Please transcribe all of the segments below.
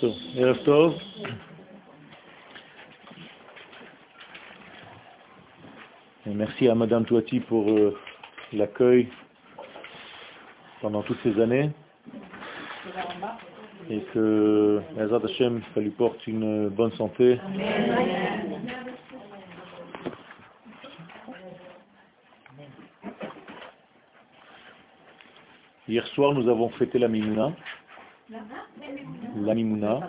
טוב, ערב טוב. merci à Madame Touati pour euh, l'accueil pendant toutes ces années et que Azad Hashem, ça lui porte une bonne santé. Hier soir, nous avons fêté la Mimouna. La Mimouna.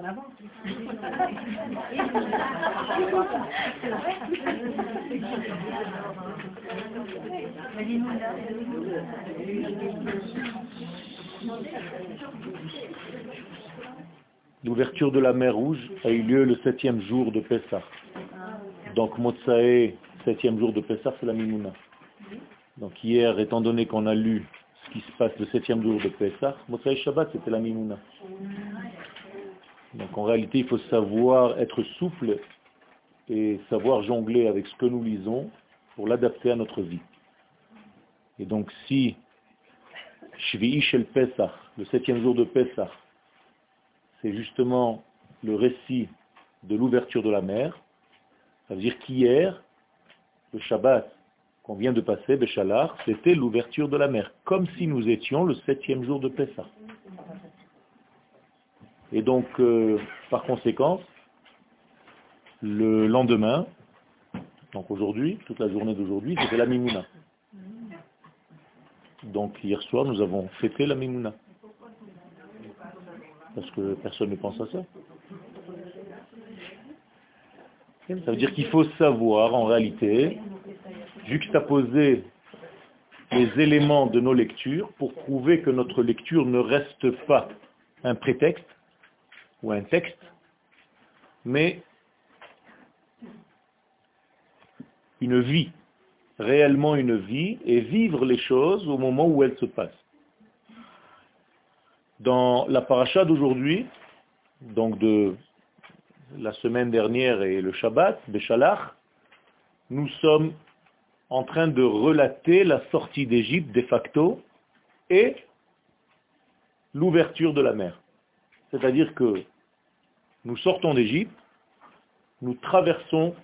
L'ouverture de la mer Rouge a eu lieu le septième jour de Pessah. Donc Motsae, septième jour de Pessah, c'est la Mimouna. Donc hier, étant donné qu'on a lu qui se passe le septième jour de Pessah, Motsae Shabbat, c'était la Mimouna. Donc en réalité, il faut savoir être souple et savoir jongler avec ce que nous lisons pour l'adapter à notre vie. Et donc si Shvi'i Shel Pesach, le septième jour de Pessah, c'est justement le récit de l'ouverture de la mer. Ça veut dire qu'hier, le Shabbat qu'on vient de passer, Béchalar, c'était l'ouverture de la mer, comme si nous étions le septième jour de Pessah. Et donc, euh, par conséquent, le lendemain, donc aujourd'hui, toute la journée d'aujourd'hui, c'était la Mimouna. Donc hier soir, nous avons fêté la Mimouna parce que personne ne pense à ça. Ça veut dire qu'il faut savoir, en réalité, juxtaposer les éléments de nos lectures pour prouver que notre lecture ne reste pas un prétexte ou un texte, mais une vie, réellement une vie, et vivre les choses au moment où elles se passent. Dans la paracha d'aujourd'hui, donc de la semaine dernière et le Shabbat, Béchalach, nous sommes en train de relater la sortie d'Égypte de facto et l'ouverture de la mer. C'est-à-dire que nous sortons d'Égypte, nous traversons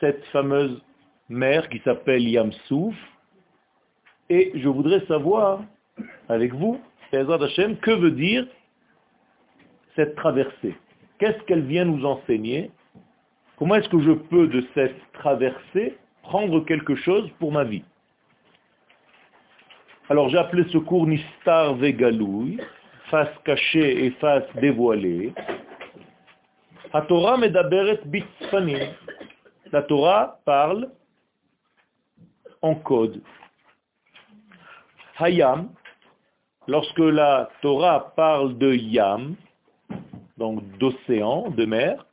cette fameuse mer qui s'appelle Yamsouf, et je voudrais savoir avec vous que veut dire cette traversée? Qu'est-ce qu'elle vient nous enseigner? Comment est-ce que je peux de cette traversée prendre quelque chose pour ma vie Alors j'ai appelé ce cours Nistar Vegalouy, face cachée et face dévoilée. La Torah La Torah parle en code. Hayam, lorsque la Torah parle de Yam, donc d'océan, de mer,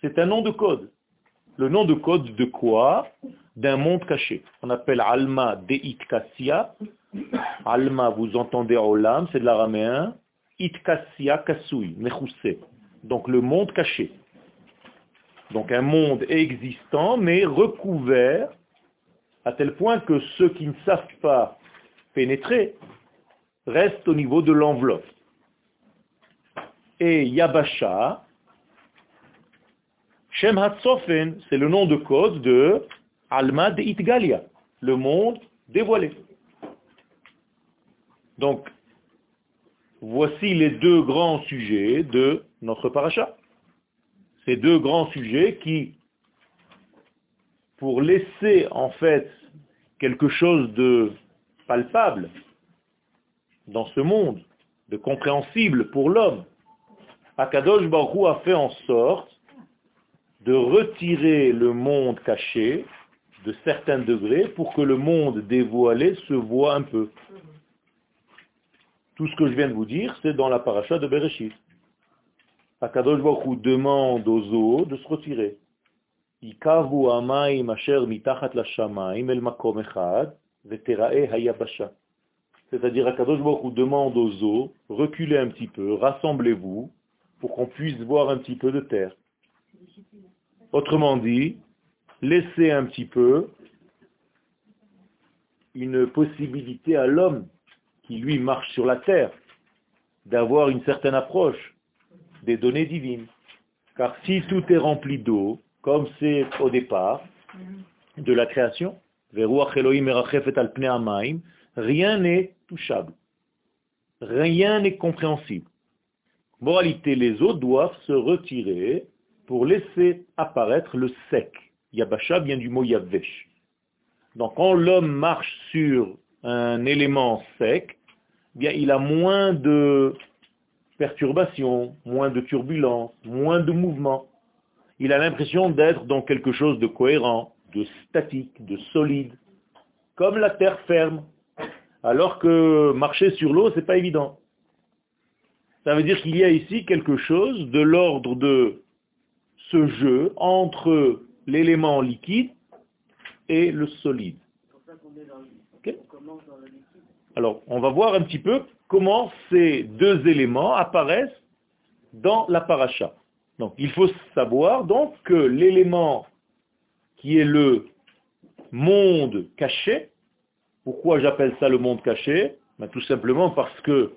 c'est un nom de code. Le nom de code de quoi? D'un monde caché. On appelle Alma de Itkassia. Alma, vous entendez Olam, c'est de l'araméen. Itkassia Kasui, Mechousse. Donc le monde caché. Donc un monde existant, mais recouvert à tel point que ceux qui ne savent pas pénétrer restent au niveau de l'enveloppe. Et Yabasha, Shem c'est le nom de code de Alma de Itgalia, le monde dévoilé. Donc, voici les deux grands sujets de notre paracha. Ces deux grands sujets qui pour laisser en fait quelque chose de palpable dans ce monde, de compréhensible pour l'homme, Akadosh Baruch a fait en sorte de retirer le monde caché de certains degrés pour que le monde dévoilé se voit un peu. Tout ce que je viens de vous dire, c'est dans la paracha de Bereshit. Akadosh Baruch demande aux eaux de se retirer. C'est-à-dire, Akadosh Baruch demande aux eaux, reculez un petit peu, rassemblez-vous, pour qu'on puisse voir un petit peu de terre. Autrement dit, laissez un petit peu une possibilité à l'homme qui lui marche sur la terre d'avoir une certaine approche des données divines. Car si tout est rempli d'eau, comme c'est au départ de la création, rien n'est touchable. Rien n'est compréhensible. Moralité, les eaux doivent se retirer pour laisser apparaître le sec. Yabasha vient du mot yavesh. Donc quand l'homme marche sur un élément sec, eh il a moins de perturbations, moins de turbulences, moins de mouvements. Il a l'impression d'être dans quelque chose de cohérent, de statique, de solide, comme la terre ferme. Alors que marcher sur l'eau, c'est pas évident. Ça veut dire qu'il y a ici quelque chose de l'ordre de ce jeu entre l'élément liquide et le solide. Alors, on va voir un petit peu comment ces deux éléments apparaissent dans la paracha. Donc, il faut savoir donc que l'élément qui est le monde caché, pourquoi j'appelle ça le monde caché? Ben, Tout simplement parce que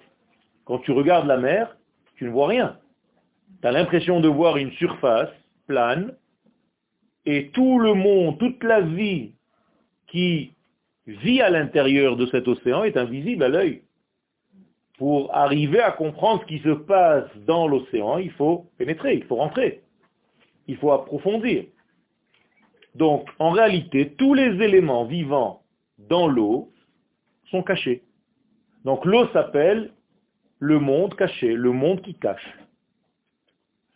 quand tu regardes la mer, tu ne vois rien. Tu as l'impression de voir une surface plane, et tout le monde, toute la vie qui vit à l'intérieur de cet océan est invisible à l'œil. Pour arriver à comprendre ce qui se passe dans l'océan, il faut pénétrer, il faut rentrer, il faut approfondir. Donc, en réalité, tous les éléments vivants dans l'eau sont cachés. Donc l'eau s'appelle le monde caché, le monde qui cache.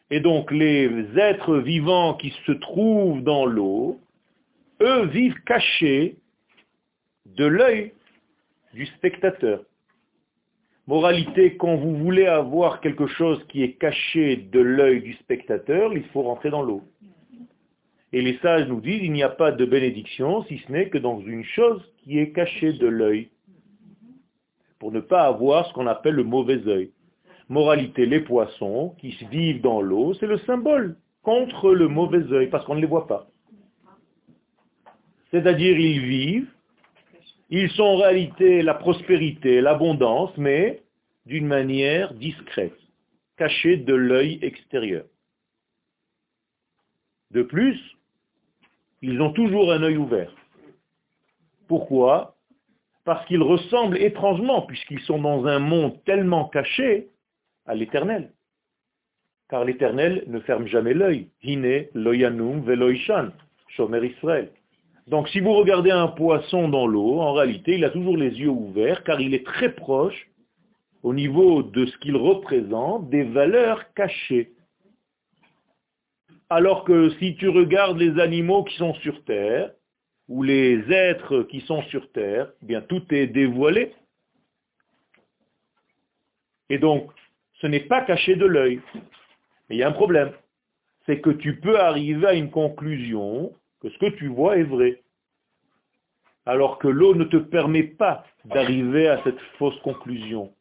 Et donc les êtres vivants qui se trouvent dans l'eau, eux vivent cachés de l'œil du spectateur. Moralité, quand vous voulez avoir quelque chose qui est caché de l'œil du spectateur, il faut rentrer dans l'eau. Et les sages nous disent, il n'y a pas de bénédiction si ce n'est que dans une chose qui est cachée de l'œil, pour ne pas avoir ce qu'on appelle le mauvais œil. Moralité, les poissons qui vivent dans l'eau, c'est le symbole contre le mauvais œil, parce qu'on ne les voit pas. C'est-à-dire, ils vivent, ils sont en réalité la prospérité, l'abondance, mais d'une manière discrète, cachée de l'œil extérieur. De plus, ils ont toujours un œil ouvert. Pourquoi? Parce qu'ils ressemblent étrangement, puisqu'ils sont dans un monde tellement caché, à l'éternel. Car l'éternel ne ferme jamais l'œil. Hine loyanum veloishan, shomer Israël. Donc si vous regardez un poisson dans l'eau, en réalité, il a toujours les yeux ouverts car il est très proche au niveau de ce qu'il représente des valeurs cachées. Alors que si tu regardes les animaux qui sont sur terre, ou les êtres qui sont sur terre, eh bien tout est dévoilé. Et donc, ce n'est pas caché de l'œil. Mais il y a un problème. C'est que tu peux arriver à une conclusion que ce que tu vois est vrai. Alors que l'eau ne te permet pas d'arriver à cette fausse conclusion.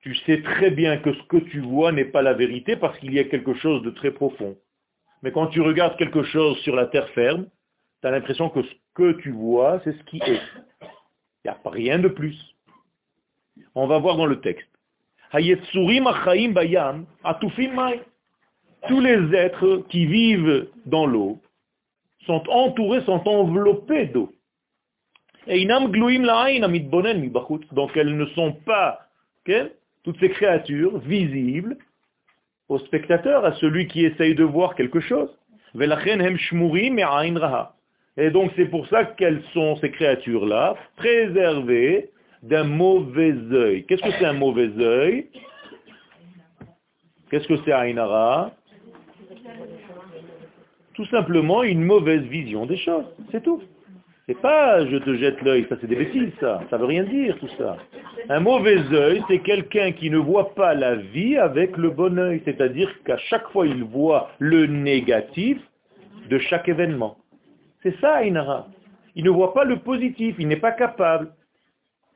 Tu sais très bien que ce que tu vois n'est pas la vérité parce qu'il y a quelque chose de très profond. Mais quand tu regardes quelque chose sur la terre ferme, tu as l'impression que ce que tu vois, c'est ce qui est. Il n'y a rien de plus. On va voir dans le texte. Tous les êtres qui vivent dans l'eau sont entourés, sont enveloppés d'eau. Donc elles ne sont pas, toutes ces créatures, visibles au spectateur, à celui qui essaye de voir quelque chose. Et donc c'est pour ça qu'elles sont, ces créatures-là, préservées d'un mauvais œil. Qu'est-ce que c'est un mauvais œil? Qu'est-ce que c'est Ainara? Tout simplement une mauvaise vision des choses, c'est tout. C'est pas je te jette l'œil, ça c'est des bêtises ça, ça veut rien dire tout ça. Un mauvais œil, c'est quelqu'un qui ne voit pas la vie avec le bon œil, c'est-à-dire qu'à chaque fois il voit le négatif de chaque événement. C'est ça Ainara. Il ne voit pas le positif, il n'est pas capable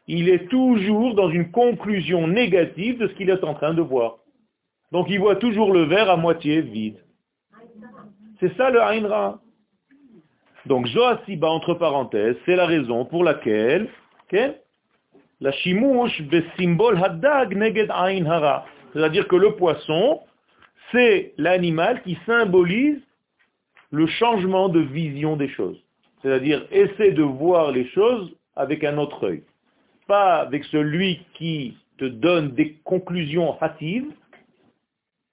il est toujours dans une conclusion négative de ce qu'il est en train de voir. Donc il voit toujours le verre à moitié vide. C'est ça le Ainra. Donc Joasiba, entre parenthèses, c'est la raison pour laquelle La shimouche symbole hadag neged ain hara. C'est-à-dire que le poisson, c'est l'animal qui symbolise le changement de vision des choses. C'est-à-dire, essaie de voir les choses avec un autre œil. Pas avec celui qui te donne des conclusions hâtives,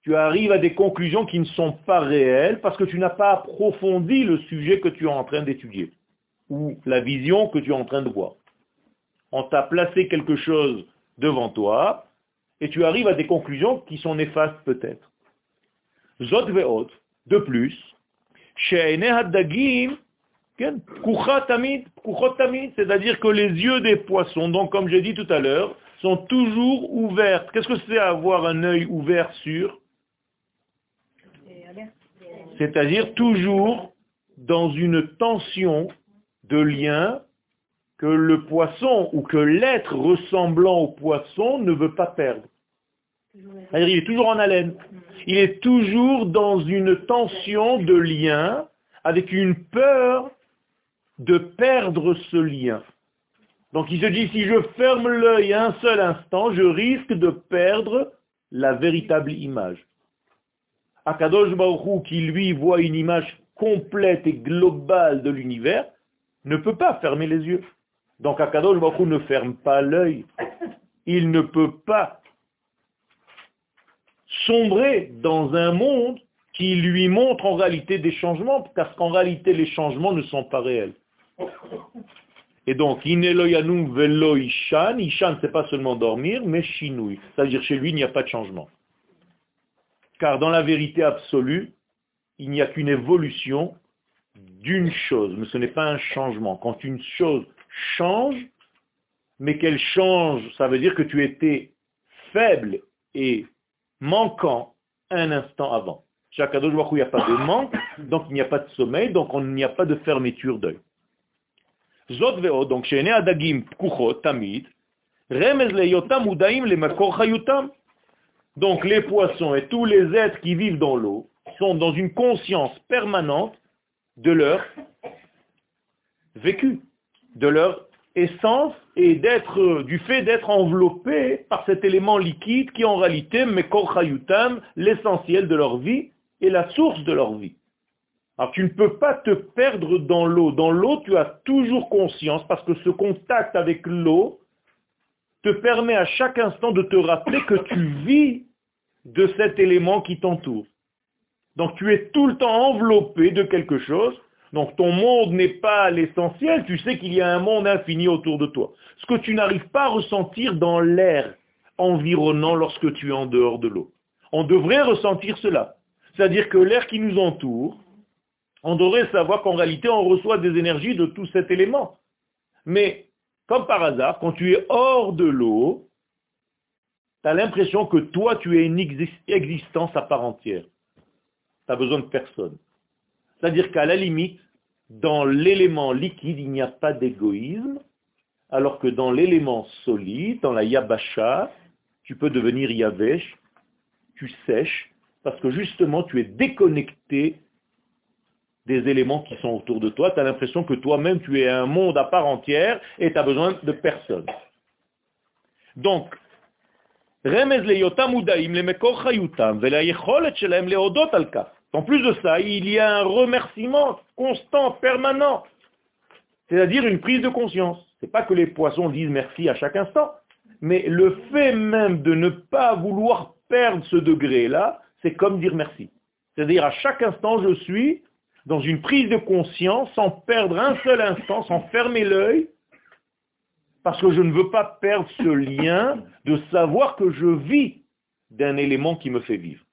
tu arrives à des conclusions qui ne sont pas réelles parce que tu n'as pas approfondi le sujet que tu es en train d'étudier ou la vision que tu es en train de voir. On t'a placé quelque chose devant toi et tu arrives à des conclusions qui sont néfastes peut-être. Zot de plus, c'est-à-dire que les yeux des poissons, donc comme j'ai dit tout à l'heure, sont toujours ouverts. Qu'est-ce que c'est avoir un œil ouvert sur? C'est-à-dire toujours dans une tension de lien que le poisson ou que l'être ressemblant au poisson ne veut pas perdre. Il est toujours en haleine. Il est toujours dans une tension de lien avec une peur de perdre ce lien. Donc il se dit, si je ferme l'œil un seul instant, je risque de perdre la véritable image. Akadosh Baruch qui lui voit une image complète et globale de l'univers, ne peut pas fermer les yeux. Donc Akadosh Baruch ne ferme pas l'œil. Il ne peut pas sombrer dans un monde qui lui montre en réalité des changements, parce qu'en réalité les changements ne sont pas réels. Et donc, Ineloyanum velo ishan, ishan c'est pas seulement dormir, mais shinui. C'est-à-dire chez lui, il n'y a pas de changement. Car dans la vérité absolue, il n'y a qu'une évolution d'une chose, mais ce n'est pas un changement. Quand une chose change, mais qu'elle change, ça veut dire que tu étais faible et manquant un instant avant. Chaque il n'y a pas de manque, donc il n'y a pas de sommeil, donc il n'y a pas de fermeture d'œil. Zot veo, donc chez adagim tamid, remez le yotam udaim le makor chayutam. Donc les poissons et tous les êtres qui vivent dans l'eau sont dans une conscience permanente de leur vécu, de leur essence et d'être du fait d'être enveloppés par cet élément liquide qui en réalité Chayutam, l'essentiel de leur vie et la source de leur vie. Alors tu ne peux pas te perdre dans l'eau. Dans l'eau, tu as toujours conscience parce que ce contact avec l'eau te permet à chaque instant de te rappeler que tu vis de cet élément qui t'entoure. Donc tu es tout le temps enveloppé de quelque chose. Donc ton monde n'est pas l'essentiel. Tu sais qu'il y a un monde infini autour de toi. Ce que tu n'arrives pas à ressentir dans l'air environnant lorsque tu es en dehors de l'eau. On devrait ressentir cela. C'est-à-dire que l'air qui nous entoure, on devrait savoir qu'en réalité, on reçoit des énergies de tout cet élément. Mais, comme par hasard, quand tu es hors de l'eau, tu as l'impression que toi, tu es une existence à part entière. Tu n'as besoin de personne. C'est-à-dire qu'à la limite, dans l'élément liquide, il n'y a pas d'égoïsme, alors que dans l'élément solide, dans la yabasha, tu peux devenir yavesh, tu sèches, parce que justement, tu es déconnecté des éléments qui sont autour de toi. Tu as l'impression que toi-même, tu es un monde à part entière et tu as besoin de personne. Donc, en plus de ça, il y a un remerciement constant, permanent. C'est-à-dire une prise de conscience. Ce n'est pas que les poissons disent merci à chaque instant, mais le fait même de ne pas vouloir perdre ce degré-là, c'est comme dire merci. C'est-à-dire à chaque instant, je suis dans une prise de conscience sans perdre un seul instant, sans fermer l'œil, parce que je ne veux pas perdre ce lien de savoir que je vis d'un élément qui me fait vivre.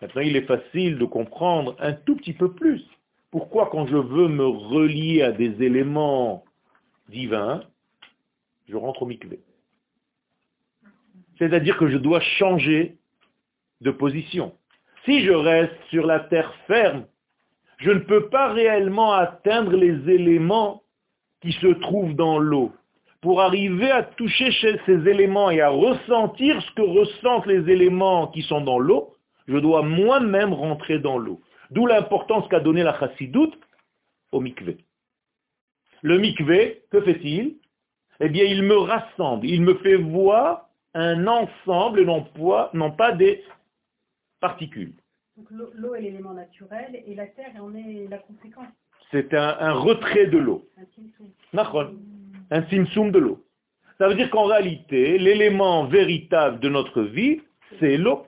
Maintenant, il est facile de comprendre un tout petit peu plus pourquoi quand je veux me relier à des éléments divins, je rentre au mikvé. C'est-à-dire que je dois changer de position. Si je reste sur la terre ferme, je ne peux pas réellement atteindre les éléments qui se trouvent dans l'eau. Pour arriver à toucher ces éléments et à ressentir ce que ressentent les éléments qui sont dans l'eau, je dois moi-même rentrer dans l'eau. D'où l'importance qu'a donné la chassidoute au mikvé. Le mikvé, que fait-il? Eh bien, il me rassemble, il me fait voir un ensemble, non, non pas des particules. L'eau est l'élément naturel et la terre en est la conséquence. C'est un, retrait de l'eau. Un simsum de l'eau. Ça veut dire qu'en réalité, l'élément véritable de notre vie, c'est l'eau.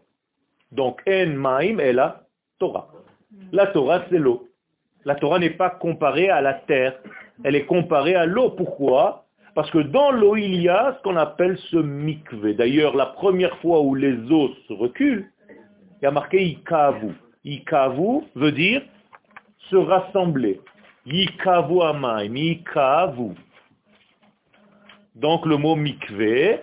Donc, en maim est la Torah. La Torah, c'est l'eau. La Torah n'est pas comparée à la terre. Elle est comparée à l'eau. Pourquoi? Parce que dans l'eau, il y a ce qu'on appelle ce mikvé. D'ailleurs, la première fois où les eaux se reculent, il y a marqué ikavu. Ikavu veut dire se rassembler. Yikavu amaim, ikavu. Donc le mot mikvé,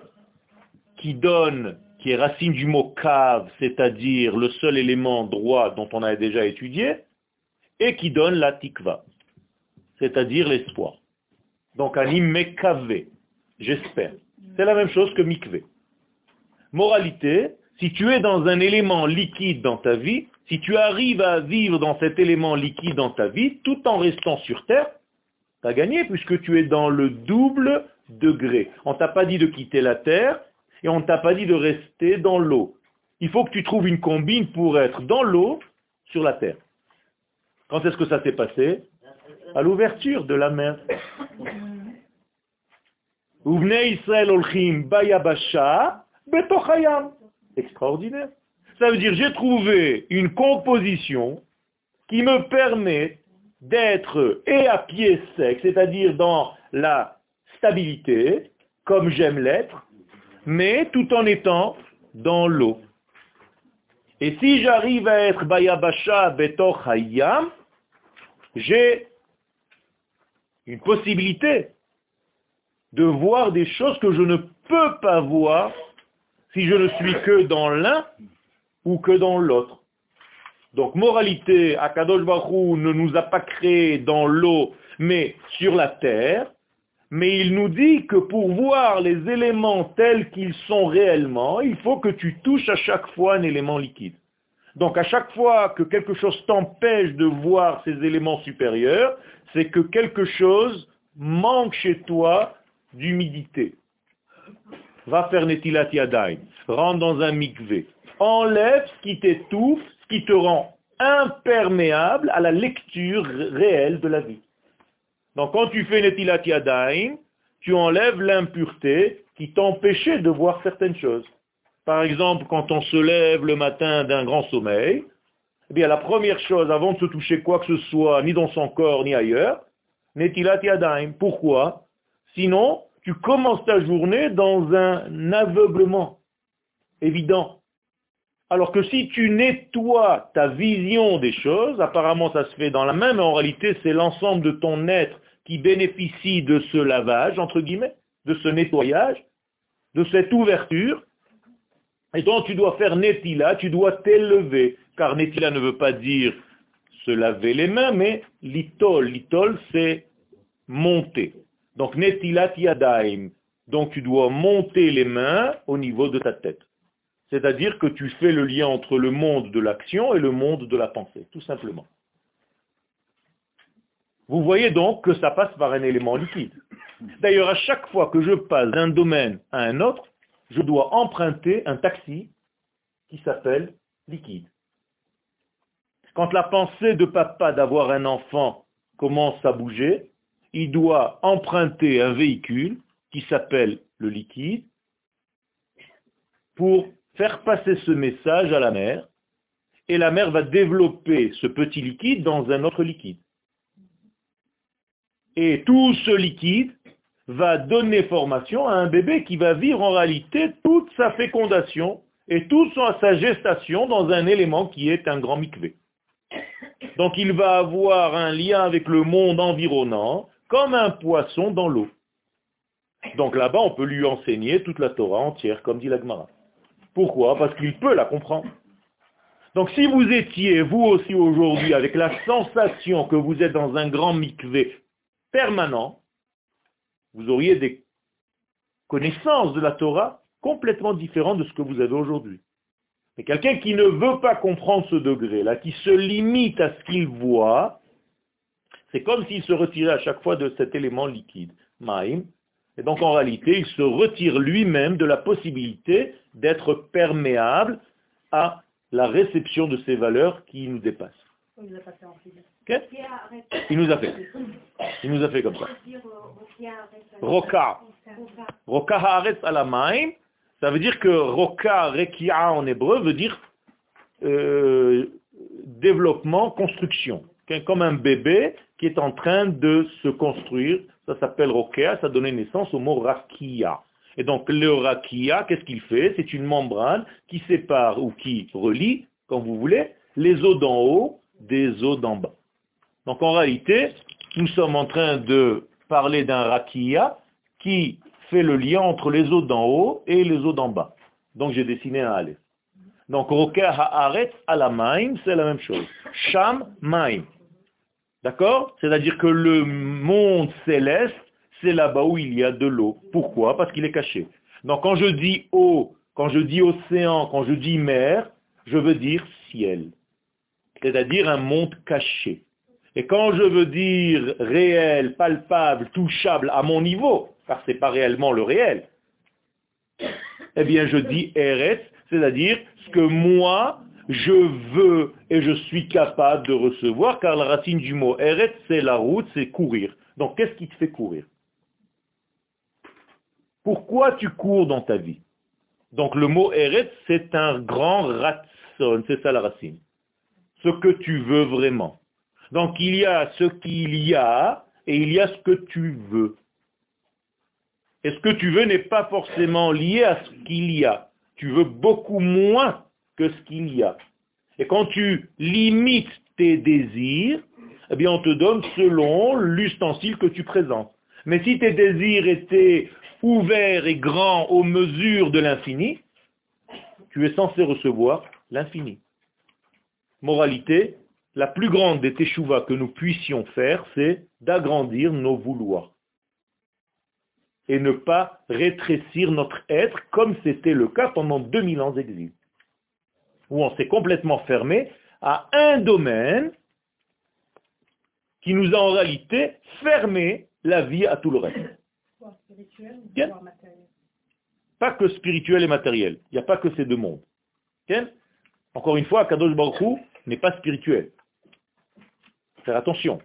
qui donne, qui est racine du mot kav, c'est-à-dire le seul élément droit dont on a déjà étudié, et qui donne la tikva, c'est-à-dire l'espoir. Donc anim mekavé, j'espère. C'est la même chose que mikvé. Moralité, si tu es dans un élément liquide dans ta vie, si tu arrives à vivre dans cet élément liquide dans ta vie, tout en restant sur terre, tu as gagné puisque tu es dans le double degré. On t'a pas dit de quitter la terre et on t'a pas dit de rester dans l'eau. Il faut que tu trouves une combine pour être dans l'eau sur la terre. Quand est-ce que ça s'est passé? À l'ouverture de la mer. Israël bayabasha betochayam extraordinaire. Ça veut dire j'ai trouvé une composition qui me permet d'être et à pied sec, c'est-à-dire dans la stabilité, comme j'aime l'être, mais tout en étant dans l'eau. Et si j'arrive à être Bayabasha Betor Hayam, j'ai une possibilité de voir des choses que je ne peux pas voir si je ne suis que dans l'un ou que dans l'autre. Donc, moralité, Akadosh Baruch ne nous a pas créés dans l'eau, mais sur la terre, mais il nous dit que pour voir les éléments tels qu'ils sont réellement, il faut que tu touches à chaque fois un élément liquide. Donc à chaque fois que quelque chose t'empêche de voir ces éléments supérieurs, c'est que quelque chose manque chez toi d'humidité va faire Netilat rentre dans un mikvé, enlève ce qui t'étouffe, ce qui te rend imperméable à la lecture réelle de la vie. Donc quand tu fais Netilat tu enlèves l'impureté qui t'empêchait de voir certaines choses. Par exemple, quand on se lève le matin d'un grand sommeil, eh bien la première chose, avant de se toucher quoi que ce soit, ni dans son corps, ni ailleurs, Netilat. Pourquoi? Sinon, tu commences ta journée dans un aveuglement évident. Alors que si tu nettoies ta vision des choses, apparemment ça se fait dans la main, mais en réalité c'est l'ensemble de ton être qui bénéficie de ce lavage, entre guillemets, de ce nettoyage, de cette ouverture. Et donc tu dois faire netila, tu dois t'élever, car netila ne veut pas dire se laver les mains, mais litol, litol c'est monter. Donc, netilat yadaim. Donc, tu dois monter les mains au niveau de ta tête. C'est-à-dire que tu fais le lien entre le monde de l'action et le monde de la pensée, tout simplement. Vous voyez donc que ça passe par un élément liquide. D'ailleurs, à chaque fois que je passe d'un domaine à un autre, je dois emprunter un taxi qui s'appelle liquide. Quand la pensée de papa d'avoir un enfant commence à bouger, il doit emprunter un véhicule qui s'appelle le liquide pour faire passer ce message à la mer, et la mer va développer ce petit liquide dans un autre liquide. Et tout ce liquide va donner formation à un bébé qui va vivre en réalité toute sa fécondation et toute sa gestation dans un élément qui est un grand mikvé. Donc il va avoir un lien avec le monde environnant, comme un poisson dans l'eau. Donc là-bas, on peut lui enseigner toute la Torah entière, comme dit l'Agmara. Pourquoi? Parce qu'il peut la comprendre. Donc si vous étiez, vous aussi aujourd'hui, avec la sensation que vous êtes dans un grand mikvé permanent, vous auriez des connaissances de la Torah complètement différentes de ce que vous avez aujourd'hui. Mais quelqu'un qui ne veut pas comprendre ce degré-là, qui se limite à ce qu'il voit, c'est comme s'il se retirait à chaque fois de cet élément liquide, maïm, et donc en réalité, il se retire lui-même de la possibilité d'être perméable à la réception de ces valeurs qui nous dépassent. Il nous a fait. Il nous a fait comme ça. Roka. Roka haaretz alamaim. Ça veut dire que roka rekia en hébreu veut dire euh, développement, construction. Comme un bébé qui est en train de se construire. Ça s'appelle roka, ça donne naissance au mot rakia. Et donc le rakia, qu'est-ce qu'il fait? C'est une membrane qui sépare ou qui relie, comme vous voulez, les eaux d'en haut des eaux d'en bas. Donc en réalité, nous sommes en train de parler d'un rakia qui fait le lien entre les eaux d'en haut et les eaux d'en bas. Donc j'ai dessiné un aleph. Donc roka haaret ala maim, c'est la même chose. Sham maim. D'accord? C'est-à-dire que le monde céleste, c'est là-bas où il y a de l'eau. Pourquoi? Parce qu'il est caché. Donc quand je dis eau, quand je dis océan, quand je dis mer, je veux dire ciel c'est-à-dire un monde caché. Et quand je veux dire réel, palpable, touchable à mon niveau, car ce n'est pas réellement le réel, eh bien je dis Eretz, c'est-à-dire ce que moi, je veux et je suis capable de recevoir, car la racine du mot Eretz, c'est la route, c'est courir. Donc qu'est-ce qui te fait courir? Pourquoi tu cours dans ta vie? Donc le mot Eretz, c'est un grand ratson, c'est ça la racine ce que tu veux vraiment. Donc il y a ce qu'il y a et il y a ce que tu veux. Et ce que tu veux n'est pas forcément lié à ce qu'il y a. Tu veux beaucoup moins que ce qu'il y a. Et quand tu limites tes désirs, eh bien on te donne selon l'ustensile que tu présentes. Mais si tes désirs étaient ouverts et grands aux mesures de l'infini, tu es censé recevoir l'infini. Moralité, la plus grande des teshuva que nous puissions faire, c'est d'agrandir nos vouloirs et ne pas rétrécir notre être comme c'était le cas pendant 2000 ans d'exil, où on s'est complètement fermé à un domaine qui nous a en réalité fermé la vie à tout le reste. Pas que spirituel et matériel. Il n'y a pas que ces deux mondes. Encore une fois, Kadosh Baruch n'est pas spirituel. Faire attention.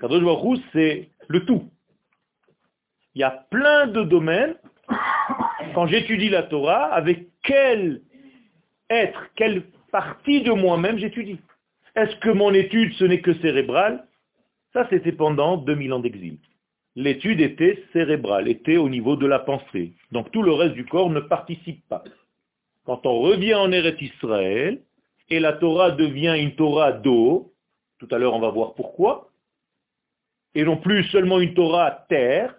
Kadosh Baruch c'est le tout. Il y a plein de domaines, quand j'étudie la Torah, avec quel être, quelle partie de moi-même j'étudie. Est-ce que mon étude, ce n'est que cérébral? Ça, c'était pendant 2000 ans d'exil. L'étude était cérébrale, était au niveau de la pensée. Donc tout le reste du corps ne participe pas. Quand on revient en Eretz Israël, et la Torah devient une Torah d'eau, tout à l'heure on va voir pourquoi, et non plus seulement une Torah terre,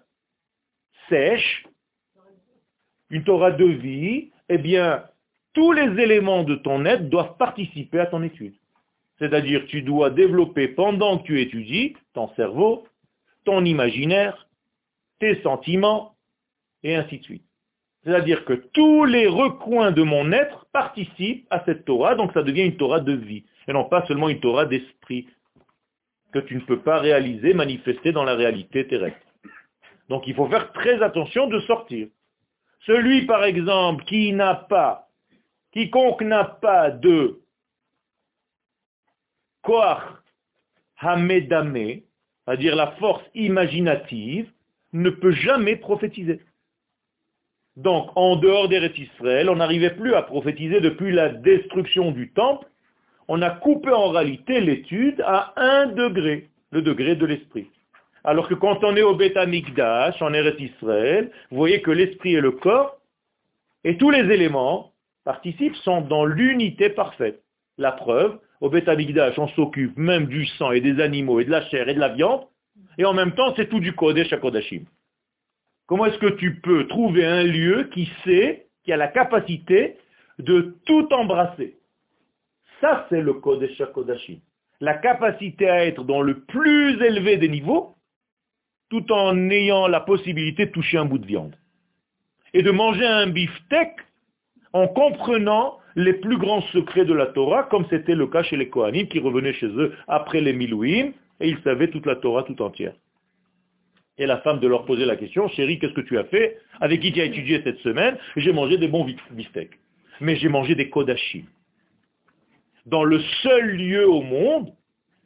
sèche, une Torah de vie, eh bien, tous les éléments de ton être doivent participer à ton étude. C'est-à-dire, tu dois développer pendant que tu étudies ton cerveau, ton imaginaire, tes sentiments, et ainsi de suite. C'est-à-dire que tous les recoins de mon être participent à cette Torah, donc ça devient une Torah de vie, et non pas seulement une Torah d'esprit, que tu ne peux pas réaliser, manifester dans la réalité terrestre. Donc il faut faire très attention de sortir. Celui, par exemple, qui n'a pas, quiconque n'a pas de koach hamedame, c'est-à-dire la force imaginative, ne peut jamais prophétiser. Donc, en dehors des Israël, on n'arrivait plus à prophétiser depuis la destruction du temple. On a coupé en réalité l'étude à un degré, le degré de l'esprit. Alors que quand on est au Beth Amikdash, en Eretz Israël, vous voyez que l'esprit et le corps, et tous les éléments participent, sont dans l'unité parfaite. La preuve, au Beth Amikdash, on s'occupe même du sang et des animaux et de la chair et de la viande, et en même temps, c'est tout du Kodesh à. Comment est-ce que tu peux trouver un lieu qui sait, qui a la capacité de tout embrasser? Ça, c'est le Kodesh HaKodashim. La capacité à être dans le plus élevé des niveaux, tout en ayant la possibilité de toucher un bout de viande. Et de manger un beefsteak en comprenant les plus grands secrets de la Torah, comme c'était le cas chez les Kohanim qui revenaient chez eux après les Milouim, et ils savaient toute la Torah tout entière. Et la femme de leur poser la question, chérie, qu'est-ce que tu as fait? Avec qui tu as étudié cette semaine? J'ai mangé des bons bistecs. Mais j'ai mangé des kodashim. Dans le seul lieu au monde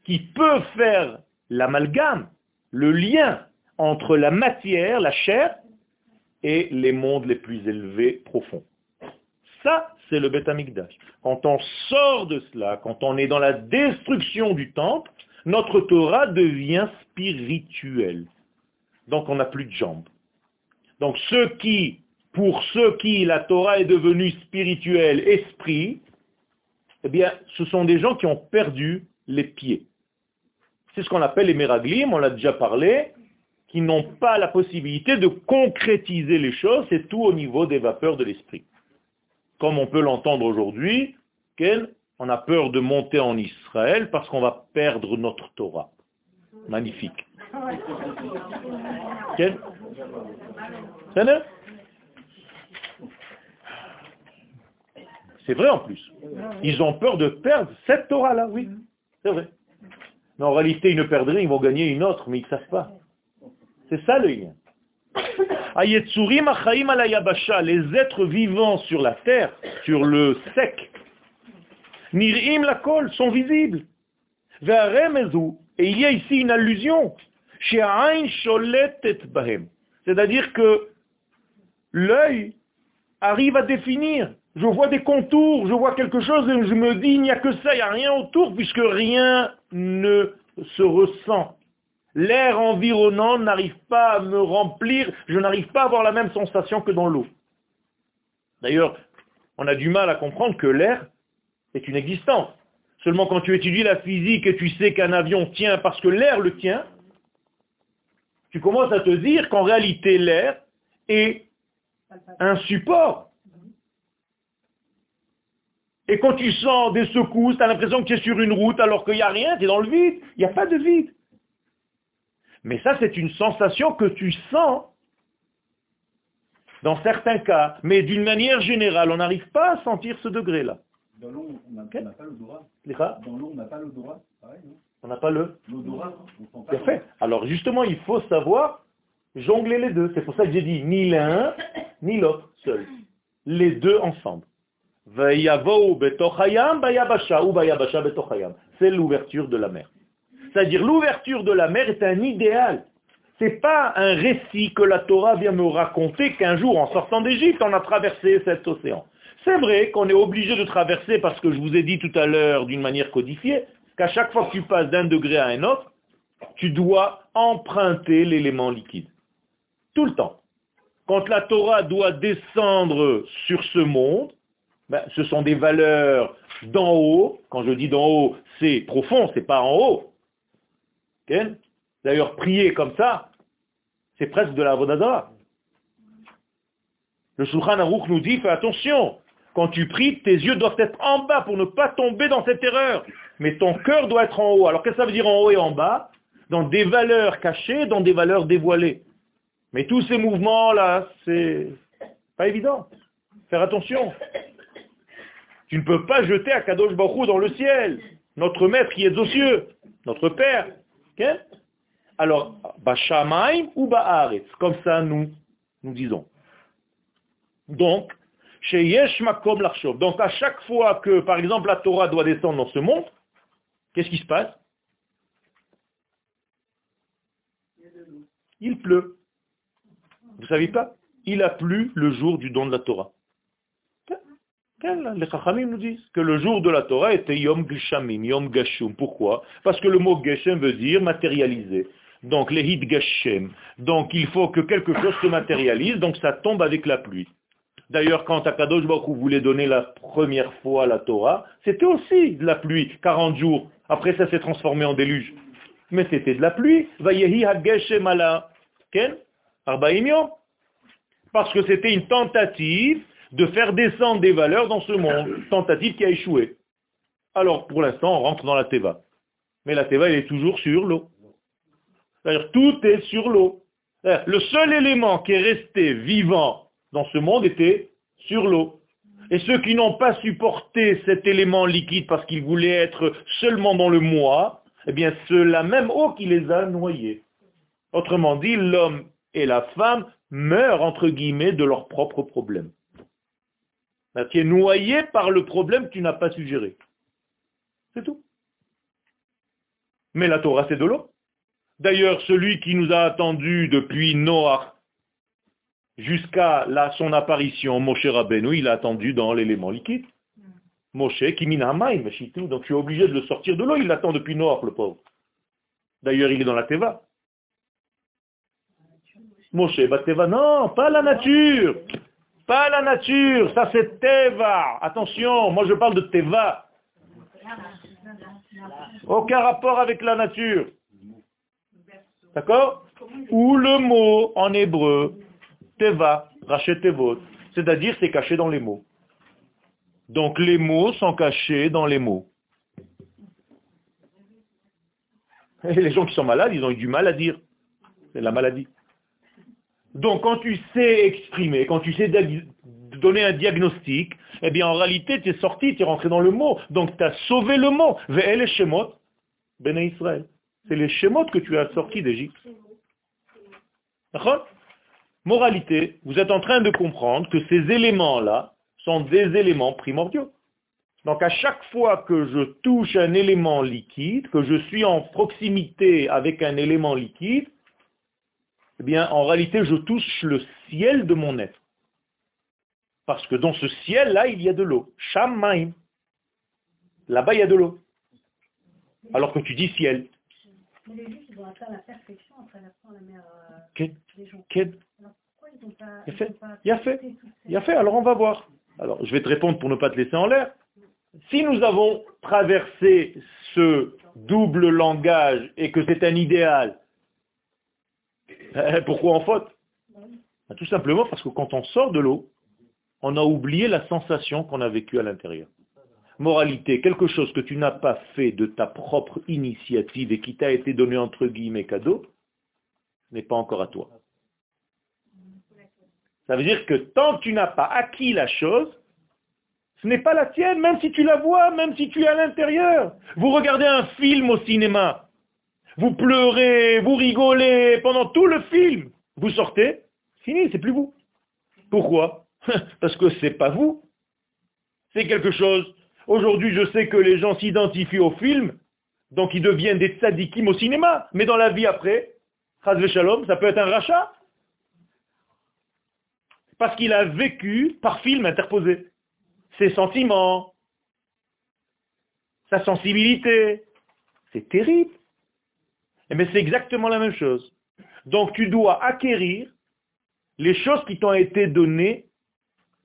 qui peut faire l'amalgame, le lien entre la matière, la chair, et les mondes les plus élevés, profonds. Ça, c'est le Beth. Quand on sort de cela, quand on est dans la destruction du temple, notre Torah devient spirituelle. Donc on n'a plus de jambes. Donc ceux qui, pour ceux qui la Torah est devenue spirituelle, esprit, eh bien, ce sont des gens qui ont perdu les pieds. C'est ce qu'on appelle les méraglim, on l'a déjà parlé, qui n'ont pas la possibilité de concrétiser les choses, c'est tout au niveau des vapeurs de l'esprit. Comme on peut l'entendre aujourd'hui, on a peur de monter en Israël parce qu'on va perdre notre Torah. Magnifique. C'est vrai en plus. Ils ont peur de perdre cette Torah-là, oui. C'est vrai. Mais en réalité, ils ne perdraient, ils vont gagner une autre, mais ils ne savent pas. C'est ça le lien. Les êtres vivants sur la terre, sur le sec, Nir'im la kol, sont visibles. Et il y a ici une allusion. C'est-à-dire que l'œil arrive à définir. Je vois des contours, je vois quelque chose et je me dis, il n'y a que ça, il n'y a rien autour puisque rien ne se ressent. L'air environnant n'arrive pas à me remplir, je n'arrive pas à avoir la même sensation que dans l'eau. D'ailleurs, on a du mal à comprendre que l'air est une existence. Seulement quand tu étudies la physique et tu sais qu'un avion tient parce que l'air le tient, tu commences à te dire qu'en réalité l'air est un support. Et quand tu sens des secousses, tu as l'impression que tu es sur une route alors qu'il n'y a rien, tu es dans le vide. Il n'y a pas de vide. Mais ça, c'est une sensation que tu sens dans certains cas. Mais d'une manière générale, on n'arrive pas à sentir ce degré-là. Dans l'eau, on n'a pas l'odorat. Dans l'eau, on n'a pas l'odorat. On n'a pas le L'odorat. Parfait. Alors justement, il faut savoir jongler les deux. C'est pour ça que j'ai dit ni l'un, ni l'autre seul. Les deux ensemble. C'est l'ouverture de la mer. C'est-à-dire l'ouverture de la mer est un idéal. C'est pas un récit que la Torah vient me raconter qu'un jour, en sortant d'Égypte, on a traversé cet océan. C'est vrai qu'on est obligé de traverser parce que je vous ai dit tout à l'heure d'une manière codifiée qu'à chaque fois que tu passes d'un degré à un autre, tu dois emprunter l'élément liquide. Tout le temps. Quand la Torah doit descendre sur ce monde, ben, ce sont des valeurs d'en haut. Quand je dis d'en haut, c'est profond, c'est pas en haut. D'ailleurs, prier comme ça, c'est presque de la vodadara. Le Shulchan Aruch nous dit, fais attention, quand tu pries, tes yeux doivent être en bas pour ne pas tomber dans cette erreur. Mais ton cœur doit être en haut. Alors qu'est-ce que ça veut dire en haut et en bas? Dans des valeurs cachées, dans des valeurs dévoilées. Mais tous ces mouvements-là, c'est pas évident. Faire attention. Tu ne peux pas jeter Akadosh Baruch dans le ciel. Notre maître qui est aux cieux. Notre Père. Alors, Bashamaim ou Ba'aretz, comme ça nous, nous disons. Donc, chez Yesh Donc, à chaque fois que, par exemple, la Torah doit descendre dans ce monde, qu'est-ce qui se passe? Il pleut. Vous savez pas? Il a plu le jour du don de la Torah. Les Chachamim nous disent que le jour de la Torah était Yom Gishamim, Yom Gashum. Pourquoi? Parce que le mot Geshem veut dire matérialiser. Donc, les hit Gashem. Donc, il faut que quelque chose se matérialise, donc ça tombe avec la pluie. D'ailleurs, quand Akadosh Baruch voulait donner la première fois la Torah, c'était aussi de la pluie, 40 jours. Après, ça s'est transformé en déluge. Mais c'était de la pluie. Vayehi. Ken? Parce que c'était une tentative de faire descendre des valeurs dans ce monde. Tentative qui a échoué. Alors, pour l'instant, on rentre dans la Teva. Mais la Teva, elle est toujours sur l'eau. C'est-à-dire, tout est sur l'eau. Le seul élément qui est resté vivant dans ce monde était sur l'eau. Et ceux qui n'ont pas supporté cet élément liquide parce qu'ils voulaient être seulement dans le moi, eh bien c'est la même eau qui les a noyés. Autrement dit, l'homme et la femme meurent, entre guillemets, de leurs propres problèmes. Tu es noyé par le problème que tu n'as pas suggéré. C'est tout. Mais la Torah, c'est de l'eau. D'ailleurs, celui qui nous a attendus depuis Noah jusqu'à son apparition, Moshe Rabbeinu, il a attendu dans l'élément liquide. Moshe, Kimina donc je suis obligé de le sortir de l'eau, il l'attend depuis Noah, le pauvre. D'ailleurs, il est dans la Teva. Moshe, bah Teva, non, pas la nature. Pas la nature, ça c'est Teva. Attention, moi je parle de Teva. Aucun rapport avec la nature. D'accord Ou le mot en hébreu, teva, rachetevot, c'est-à-dire c'est caché dans les mots. Donc les mots sont cachés dans les mots. Et les gens qui sont malades, ils ont eu du mal à dire. C'est la maladie. Donc quand tu sais exprimer, quand tu sais donner un diagnostic, eh bien en réalité tu es sorti, tu es rentré dans le mot. Donc tu as sauvé le mot. Ve'el shemot, Bene Israël. C'est les schémas que tu as sortis d'Égypte. Moralité, vous êtes en train de comprendre que ces éléments-là sont des éléments primordiaux. Donc à chaque fois que je touche un élément liquide, que je suis en proximité avec un élément liquide, eh bien en réalité je touche le ciel de mon être. Parce que dans ce ciel-là, il y a de l'eau. Shamaim. Là-bas, il y a de l'eau. Alors que tu dis ciel. Mais les juifs, ils ont atteint la perfection en traversant la mer euh, des gens. Il y a fait. Il y a fait. Il a fait. Alors on va voir. Alors je vais te répondre pour ne pas te laisser en l'air. Si nous avons traversé ce double langage et que c'est un idéal, pourquoi en faute ben, Tout simplement parce que quand on sort de l'eau, on a oublié la sensation qu'on a vécue à l'intérieur. Moralité, quelque chose que tu n'as pas fait de ta propre initiative et qui t'a été donné entre guillemets cadeau, n'est pas encore à toi. Ça veut dire que tant que tu n'as pas acquis la chose, ce n'est pas la tienne, même si tu la vois, même si tu es à l'intérieur. Vous regardez un film au cinéma, vous pleurez, vous rigolez pendant tout le film, vous sortez, fini, c'est plus vous. Pourquoi? Parce que c'est pas vous. C'est quelque chose Aujourd'hui, je sais que les gens s'identifient au film, donc ils deviennent des tzadikim au cinéma. Mais dans la vie après, Shalom, ça peut être un rachat. Parce qu'il a vécu par film interposé. Ses sentiments, sa sensibilité. C'est terrible. Mais c'est exactement la même chose. Donc tu dois acquérir les choses qui t'ont été données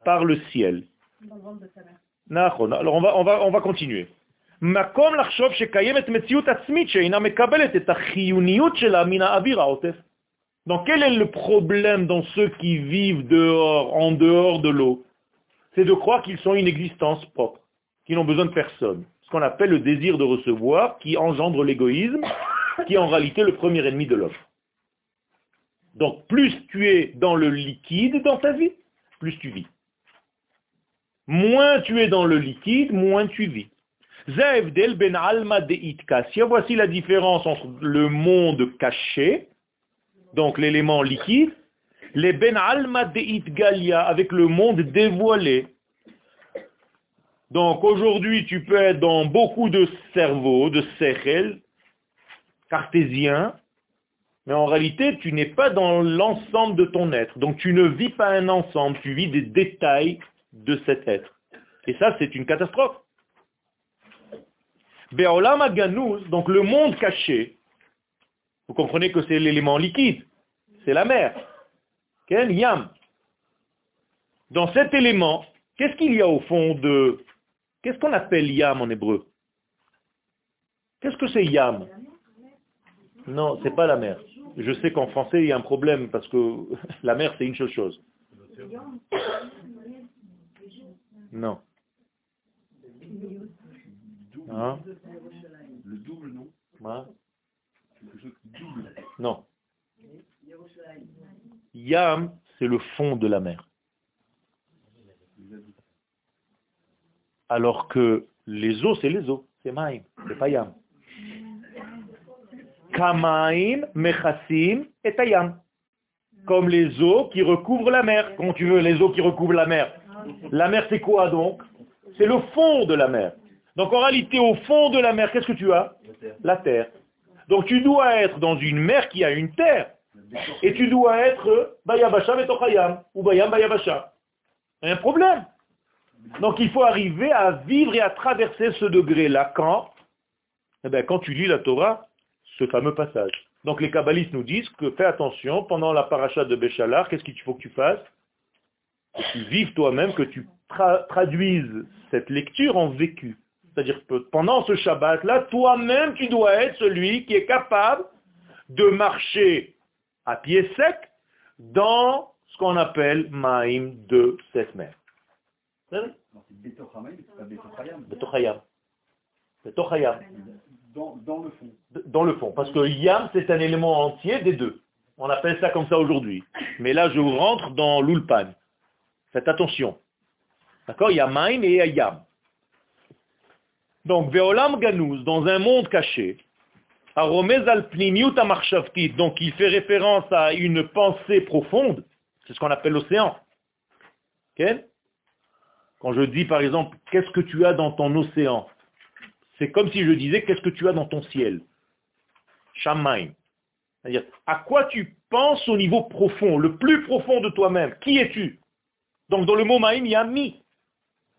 par le ciel. Alors on va continuer. Donc quel est le problème dans ceux qui vivent dehors, en dehors de l'eau? C'est de croire qu'ils sont une existence propre, qu'ils n'ont besoin de personne. Ce qu'on appelle le désir de recevoir, qui engendre l'égoïsme, qui est en réalité le premier ennemi de l'homme. Donc plus tu es dans le liquide dans ta vie, plus tu vis. Moins tu es dans le liquide, moins tu vis. ben alma Voici la différence entre le monde caché, donc l'élément liquide, les ben alma galia, avec le monde dévoilé. Donc aujourd'hui, tu peux être dans beaucoup de cerveaux, de sechel, cartésiens, mais en réalité, tu n'es pas dans l'ensemble de ton être. Donc tu ne vis pas un ensemble, tu vis des détails de cet être. Et ça, c'est une catastrophe. Be'olam donc le monde caché, vous comprenez que c'est l'élément liquide, c'est la mer. Quel yam Dans cet élément, qu'est-ce qu'il y a au fond de... Qu'est-ce qu'on appelle yam en hébreu? Qu'est-ce que c'est yam? Non, c'est pas la mer. Je sais qu'en français, il y a un problème parce que la mer, c'est une seule chose. Non. Hein? Le double, non? Non. Yam, c'est le fond de la mer. Alors que les eaux, c'est les eaux, c'est maïm, c'est pas yam. Kamaim, mechasim et tayam. Comme les eaux qui recouvrent la mer. Comment tu veux, les eaux qui recouvrent la mer La mer, c'est quoi donc? C'est le fond de la mer. Donc en réalité, au fond de la mer, qu'est-ce que tu as? La terre. Donc tu dois être dans une mer qui a une terre. Et tu dois être Bayabasha Betochayam, ou Bayam Bayabasha. Un problème. Donc il faut arriver à vivre et à traverser ce degré-là quand? Eh bien, Quand tu lis la Torah, ce fameux passage. Donc les kabbalistes nous disent que fais attention, pendant la paracha de Béchalar, qu'est-ce qu'il faut que tu fasses? Que tu vives toi-même, que tu traduises cette lecture en vécu. C'est-à-dire que pendant ce Shabbat-là, toi-même, tu dois être celui qui est capable de marcher à pied sec dans ce qu'on appelle Maïm de cette mer. Dans, le fond. Dans le fond. Parce que Yam, c'est un élément entier des deux. On appelle ça comme ça aujourd'hui. Mais là, je rentre dans l'Ulpan. Faites attention. D'accord? Il y a Maïm et il y a Yam. Donc, Veolam Ganouz, dans un monde caché, donc il fait référence à une pensée profonde, c'est ce qu'on appelle l'océan. Quand je dis par exemple, qu'est-ce que tu as dans ton océan? C'est comme si je disais, qu'est-ce que tu as dans ton ciel? Shamaim. C'est-à-dire, à quoi tu penses au niveau profond, le plus profond de toi-même? Qui es-tu? Donc dans le mot maïm, il y a mi,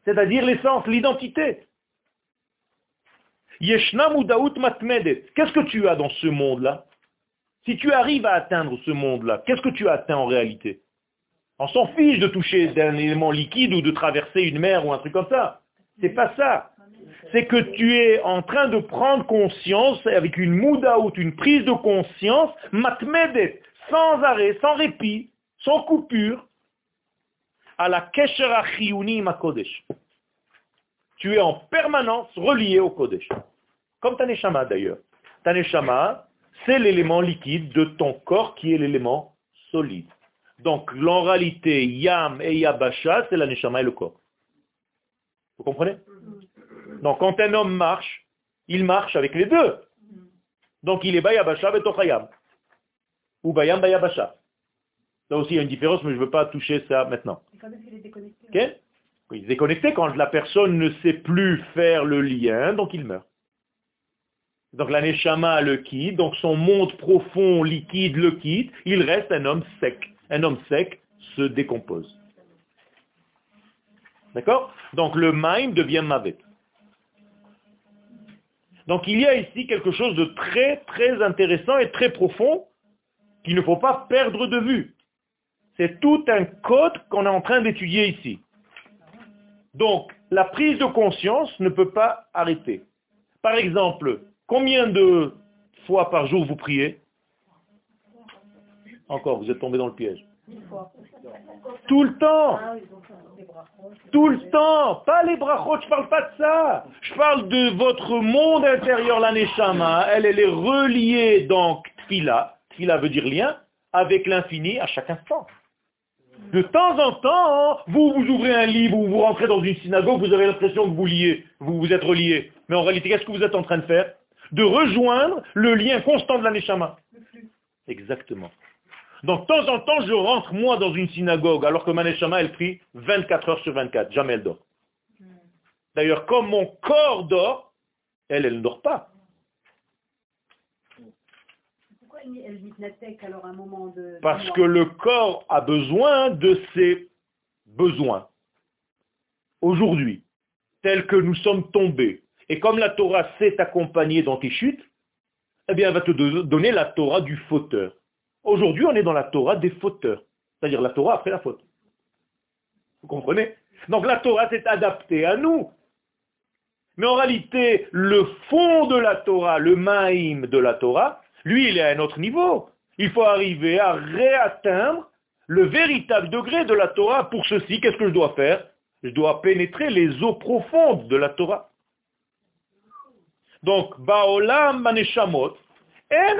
c'est-à-dire l'essence, l'identité. Qu'est-ce que tu as dans ce monde-là? Si tu arrives à atteindre ce monde-là, qu'est-ce que tu as atteint en réalité? On s'en fiche de toucher d'un élément liquide ou de traverser une mer ou un truc comme ça. C'est pas ça. C'est que tu es en train de prendre conscience avec une moudaout, une prise de conscience, matmedet, sans arrêt, sans répit, sans coupure, à la kesherachiyuni makodesh tu es en permanence relié au Kodesh. Comme ta neshama d'ailleurs. Ta neshama, c'est l'élément liquide de ton corps qui est l'élément solide. Donc, en réalité, Yam et Yabasha, c'est la neshama et le corps. Vous comprenez? Donc, quand un homme marche, il marche avec les deux. Donc, il est Bayabasha Betochayam. Ou Bayam Bayabasha. Là aussi, il y a une différence, mais je ne veux pas toucher ça maintenant. est il est déconnecté quand la personne ne sait plus faire le lien, donc il meurt. Donc la Neshama le quitte, donc son monde profond, liquide, le quitte, il reste un homme sec. Un homme sec se décompose. D'accord? Donc le Maïm devient Mavet. Donc il y a ici quelque chose de très très intéressant et très profond qu'il ne faut pas perdre de vue. C'est tout un code qu'on est en train d'étudier ici. Donc, la prise de conscience ne peut pas arrêter. Par exemple, combien de fois par jour vous priez? Encore, vous êtes tombé dans le piège. Tout le temps. Tout le temps. Pas les brachot, je parle pas de ça. Je parle de votre monde intérieur, la Elle, elle est reliée donc Tfila. Tfila veut dire lien avec l'infini à chaque instant. De temps en temps, vous, vous ouvrez un livre ou vous rentrez dans une synagogue, vous avez l'impression que vous liez, vous vous êtes relié. Mais en réalité, qu'est-ce que vous êtes en train de faire? De rejoindre le lien constant de la Neshama. Exactement. Donc, de temps en temps, je rentre, moi, dans une synagogue, alors que ma Neshama, elle prie 24 heures sur 24. Jamais elle dort. D'ailleurs, comme mon corps dort, elle, elle ne dort pas. Parce que le corps a besoin de ses besoins. Aujourd'hui, tel que nous sommes tombés, et comme la Torah s'est accompagnée dans tes chutes, eh bien, elle va te donner la Torah du fauteur. Aujourd'hui, on est dans la Torah des fauteurs, c'est-à-dire la Torah après la faute. Vous comprenez? Donc la Torah s'est adaptée à nous. Mais en réalité, le fond de la Torah, le maïm de la Torah, lui, il est à un autre niveau. Il faut arriver à réatteindre le véritable degré de la Torah. Pour ceci, qu'est-ce que je dois faire? Je dois pénétrer les eaux profondes de la Torah. Donc, Baolam Maneshamot, en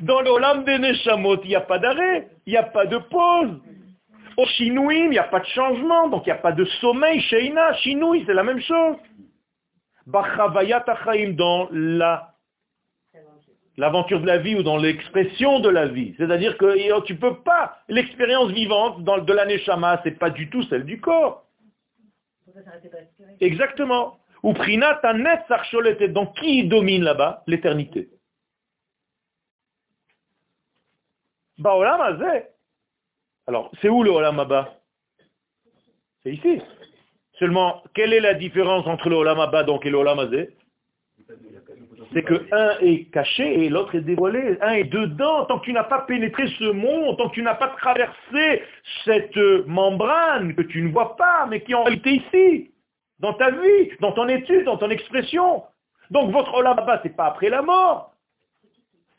Dans l'Olam des Neshamot, il n'y a pas d'arrêt, il n'y a pas de pause. Au Shinouim, il n'y a pas de changement, donc il n'y a pas de sommeil. Sheina, Shinoui, c'est la même chose. Bachavayat dans la l'aventure de la vie ou dans l'expression de la vie. C'est-à-dire que tu ne peux pas, l'expérience vivante dans, de l'année Shama, ce n'est pas du tout celle du corps. Exactement. Ou Prina, ta net Donc qui domine là-bas? L'éternité. Baolam Alors, c'est où le Olam Abba? C'est ici. Seulement, quelle est la différence entre le Olam et le Olam c'est que un est caché et l'autre est dévoilé. Un est dedans. Tant que tu n'as pas pénétré ce monde, tant que tu n'as pas traversé cette membrane que tu ne vois pas, mais qui en réalité ici, dans ta vie, dans ton étude, dans ton expression. Donc votre Olam Abba, ce n'est pas après la mort.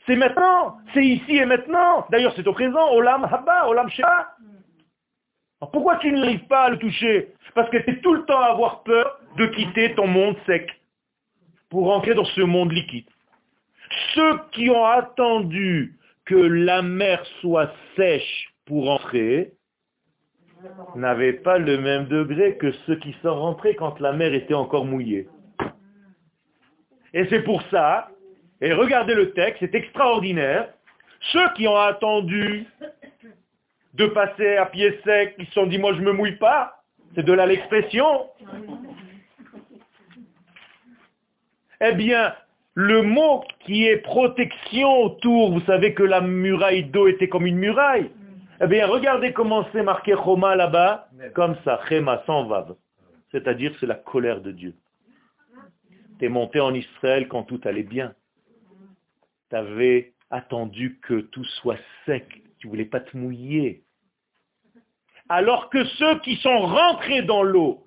C'est maintenant. C'est ici et maintenant. D'ailleurs, c'est au présent. Olam Haba, Olam Sheba. Pourquoi tu n'arrives pas à le toucher? Parce que tu es tout le temps à avoir peur de quitter ton monde sec pour entrer dans ce monde liquide. Ceux qui ont attendu que la mer soit sèche pour entrer n'avaient pas le même degré que ceux qui sont rentrés quand la mer était encore mouillée. Et c'est pour ça, et regardez le texte, c'est extraordinaire, ceux qui ont attendu de passer à pied sec, ils se sont dit, moi je ne me mouille pas, c'est de là l'expression, eh bien, le mot qui est protection autour, vous savez que la muraille d'eau était comme une muraille. Eh bien, regardez comment c'est marqué Choma là-bas, comme ça, Chema, sans vav. C'est-à-dire, c'est la colère de Dieu. Tu es monté en Israël quand tout allait bien. Tu avais attendu que tout soit sec. Tu voulais pas te mouiller. Alors que ceux qui sont rentrés dans l'eau,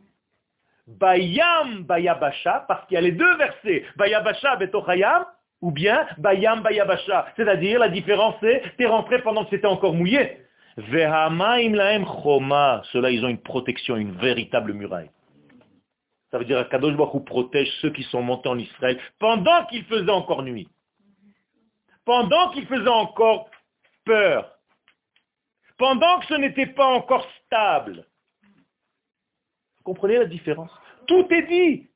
Bayam Bayabasha, parce qu'il y a les deux versets, Bayabasha Betochayam, ou bien Bayam Bayabasha. C'est-à-dire, la différence c'est, t'es rentré pendant que c'était encore mouillé. Vehamaim Laem Choma. Ceux-là, ils ont une protection, une véritable muraille. Ça veut dire Kadosh Baruch protège ceux qui sont montés en Israël pendant qu'il faisait encore nuit. Pendant qu'il faisait encore peur. Pendant que ce n'était pas encore stable comprenez la différence? Tout est dit.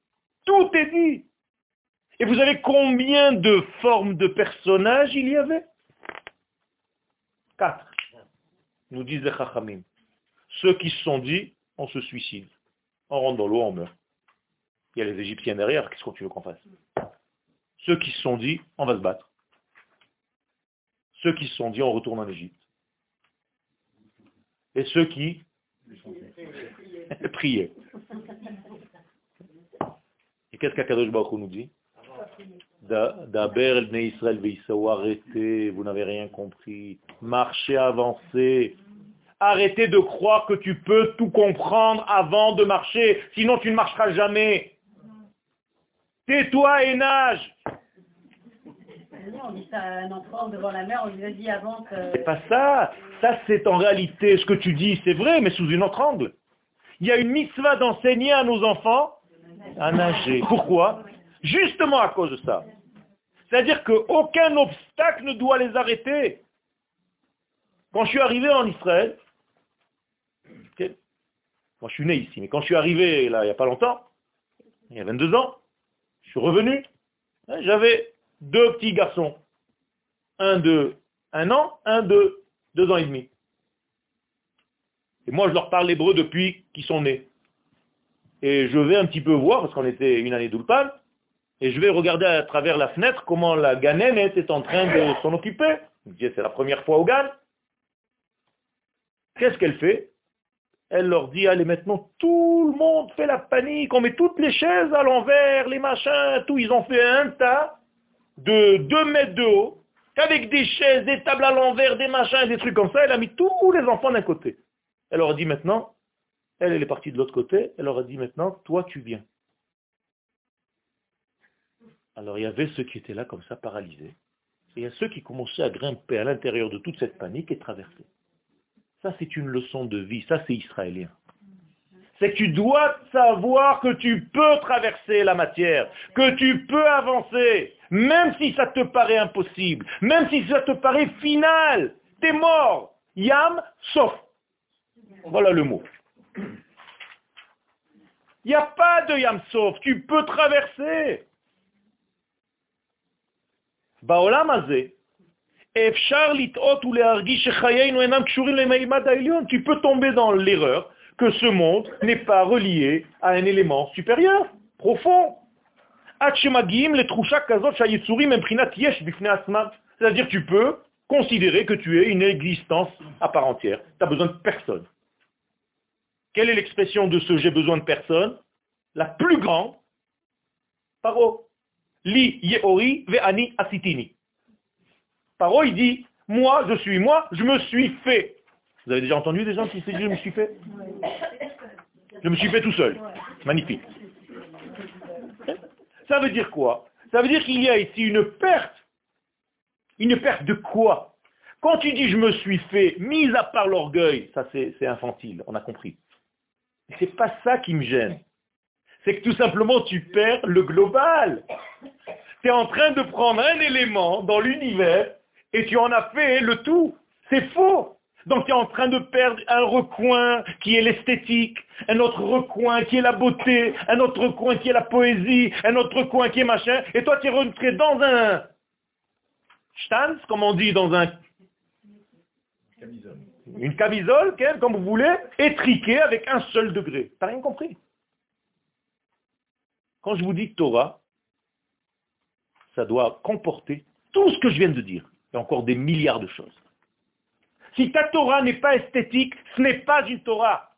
Tout est dit. Et vous savez combien de formes de personnages il y avait? Quatre. Nous disent les Chachamim. Ceux qui se sont dit, on se suicide. On rentre dans l'eau, on meurt. Il y a les Égyptiens derrière, qu'est-ce que tu veux qu'on fasse? Ceux qui se sont dit, on va se battre. Ceux qui se sont dit, on retourne en Égypte. Et ceux qui prier. Et qu'est-ce qu'Akadosh Baruch nous dit? D'Aber el Israël arrêtez, vous n'avez rien compris. Marchez, avancez. Arrêtez de croire que tu peux tout comprendre avant de marcher, sinon tu ne marcheras jamais. Tais-toi et nage. On dit ça à un enfant devant la mer, on lui a dit avant que... C'est pas ça. Ça, c'est en réalité ce que tu dis, c'est vrai, mais sous une autre angle. Il y a une mitzvah d'enseigner à nos enfants à nager. Pourquoi? Justement à cause de ça. C'est-à-dire qu'aucun obstacle ne doit les arrêter. Quand je suis arrivé en Israël, moi je suis né ici, mais quand je suis arrivé là il n'y a pas longtemps, il y a 22 ans, je suis revenu, hein, j'avais deux petits garçons. Un de un an, un de deux ans et demi. Et moi, je leur parle hébreu depuis qu'ils sont nés. Et je vais un petit peu voir, parce qu'on était une année d'Ulpan, et je vais regarder à travers la fenêtre comment la Ganem est en train de s'en occuper. C'est la première fois au Gan. Qu'est-ce qu'elle fait? Elle leur dit, allez maintenant, tout le monde fait la panique, on met toutes les chaises à l'envers, les machins, tout. Ils ont fait un tas de 2 mètres de haut, avec des chaises, des tables à l'envers, des machins, des trucs comme ça. Elle a mis tous les enfants d'un côté. Elle leur a dit maintenant, elle, elle est partie de l'autre côté, elle leur a dit maintenant, toi tu viens. Alors il y avait ceux qui étaient là comme ça, paralysés. Et il y a ceux qui commençaient à grimper à l'intérieur de toute cette panique et traverser. Ça c'est une leçon de vie, ça c'est israélien. C'est que tu dois savoir que tu peux traverser la matière, que tu peux avancer, même si ça te paraît impossible, même si ça te paraît final. T'es mort. Yam, sauf. Voilà le mot. Il n'y a pas de Yamsov, tu peux traverser. Tu peux tomber dans l'erreur que ce monde n'est pas relié à un élément supérieur, profond. C'est-à-dire tu peux considérer que tu es une existence à part entière. Tu n'as besoin de personne. Quelle est l'expression de ce j'ai besoin de personne? La plus grande, paro. Li yeori ve'ani asitini. Paro, il dit, moi, je suis moi, je me suis fait. Vous avez déjà entendu des gens qui se disent je me suis fait Je me suis fait tout seul. Magnifique. Ça veut dire quoi? Ça veut dire qu'il y a ici une perte. Une perte de quoi? Quand tu dis je me suis fait, mis à part l'orgueil, ça c'est infantile, on a compris. C'est pas ça qui me gêne. C'est que tout simplement tu perds le global. Tu es en train de prendre un élément dans l'univers et tu en as fait le tout. C'est faux. Donc tu es en train de perdre un recoin qui est l'esthétique, un autre recoin qui est la beauté, un autre recoin qui est la poésie, un autre recoin qui est machin, et toi tu es rentré dans un stanz, comme on dit, dans un une camisole, comme vous voulez, étriquée avec un seul degré. T'as rien compris Quand je vous dis Torah, ça doit comporter tout ce que je viens de dire, et encore des milliards de choses. Si ta Torah n'est pas esthétique, ce n'est pas une Torah.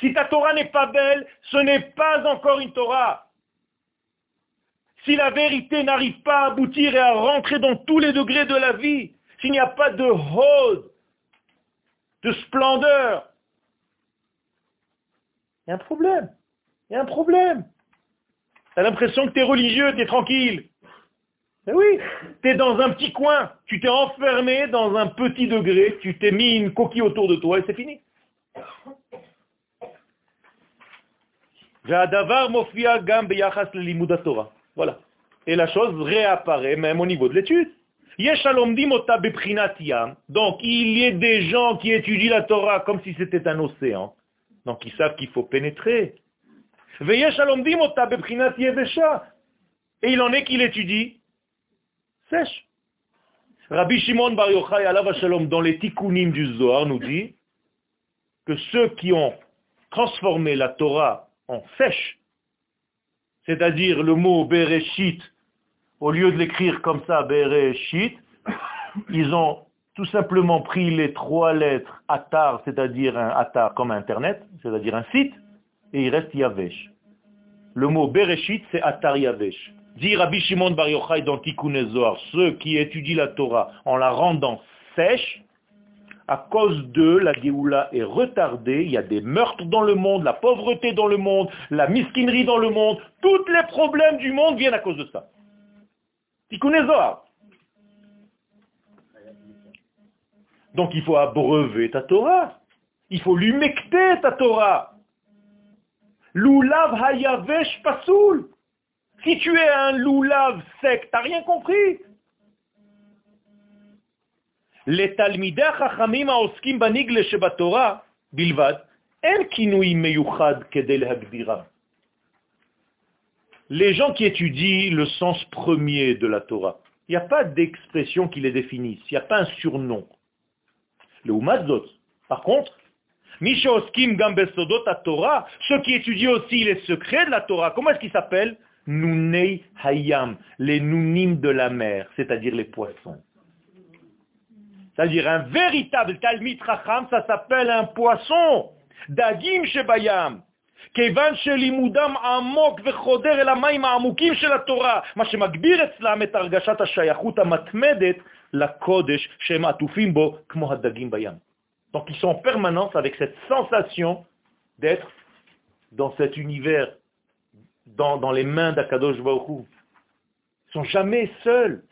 Si ta Torah n'est pas belle, ce n'est pas encore une Torah. Si la vérité n'arrive pas à aboutir et à rentrer dans tous les degrés de la vie, s'il n'y a pas de hod, de splendeur. Il y a un problème. Il y a un problème. Tu as l'impression que tu es religieux, tu es tranquille. Mais oui, tu es dans un petit coin, tu t'es enfermé dans un petit degré, tu t'es mis une coquille autour de toi et c'est fini. Voilà. Et la chose réapparaît même au niveau de l'étude. Donc, il y a des gens qui étudient la Torah comme si c'était un océan. Donc, ils savent qu'il faut pénétrer. Et il en est qu'il étudie sèche. Rabbi Shimon Bar Yochai, dans les tikkunim du Zohar, nous dit que ceux qui ont transformé la Torah en sèche, c'est-à-dire le mot Bereshit au lieu de l'écrire comme ça, Bereshit, ils ont tout simplement pris les trois lettres Atar, c'est-à-dire un Atar comme Internet, c'est-à-dire un site, et il reste Yavesh. Le mot Bereshit, c'est Atar Yavesh. Dit Rabbi Shimon Bar Yochai dans Tikkun ceux qui étudient la Torah en la rendant sèche, à cause d'eux, la Géoula est retardée, il y a des meurtres dans le monde, la pauvreté dans le monde, la misquinerie dans le monde, tous les problèmes du monde viennent à cause de ça. Donc il faut abreuver ta Torah. Il faut l'humecter ta Torah. Loulav hayavesh pasoul. Si tu es un loulav sec, t'as rien compris? Les talmidei chachamim haoskim banigle shebatorah bilvad, en kinui meyuchad kedel hagdira les gens qui étudient le sens premier de la Torah, il n'y a pas d'expression qui les définisse, il n'y a pas un surnom. Le Umazot. Par contre, Torah, ceux qui étudient aussi les secrets de la Torah, comment est-ce qu'ils s'appellent? Nunei Hayam, les Nunim de la mer, c'est-à-dire les poissons. C'est-à-dire un véritable Talmit Racham, ça s'appelle un poisson. Dagim Shebayam. כיוון שלימודם עמוק וחודר אל המים העמוקים של התורה, מה שמגביר אצלם את הרגשת השייכות המתמדת לקודש שהם עטופים בו כמו הדגים בים. Donc ils sont en permanence avec cette sensation d'être dans cet univers, dans, les mains d'Akadosh Baruch. Ils sont jamais seuls.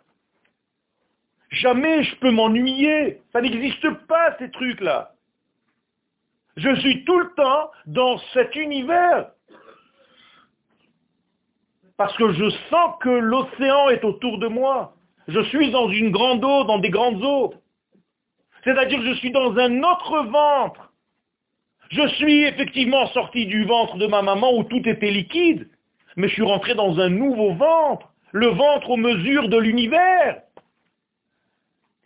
Jamais je peux m'ennuyer. Ça n'existe pas ces trucs-là. Je suis tout le temps dans cet univers. Parce que je sens que l'océan est autour de moi. Je suis dans une grande eau, dans des grandes eaux. C'est-à-dire que je suis dans un autre ventre. Je suis effectivement sorti du ventre de ma maman où tout était liquide, mais je suis rentré dans un nouveau ventre, le ventre aux mesures de l'univers.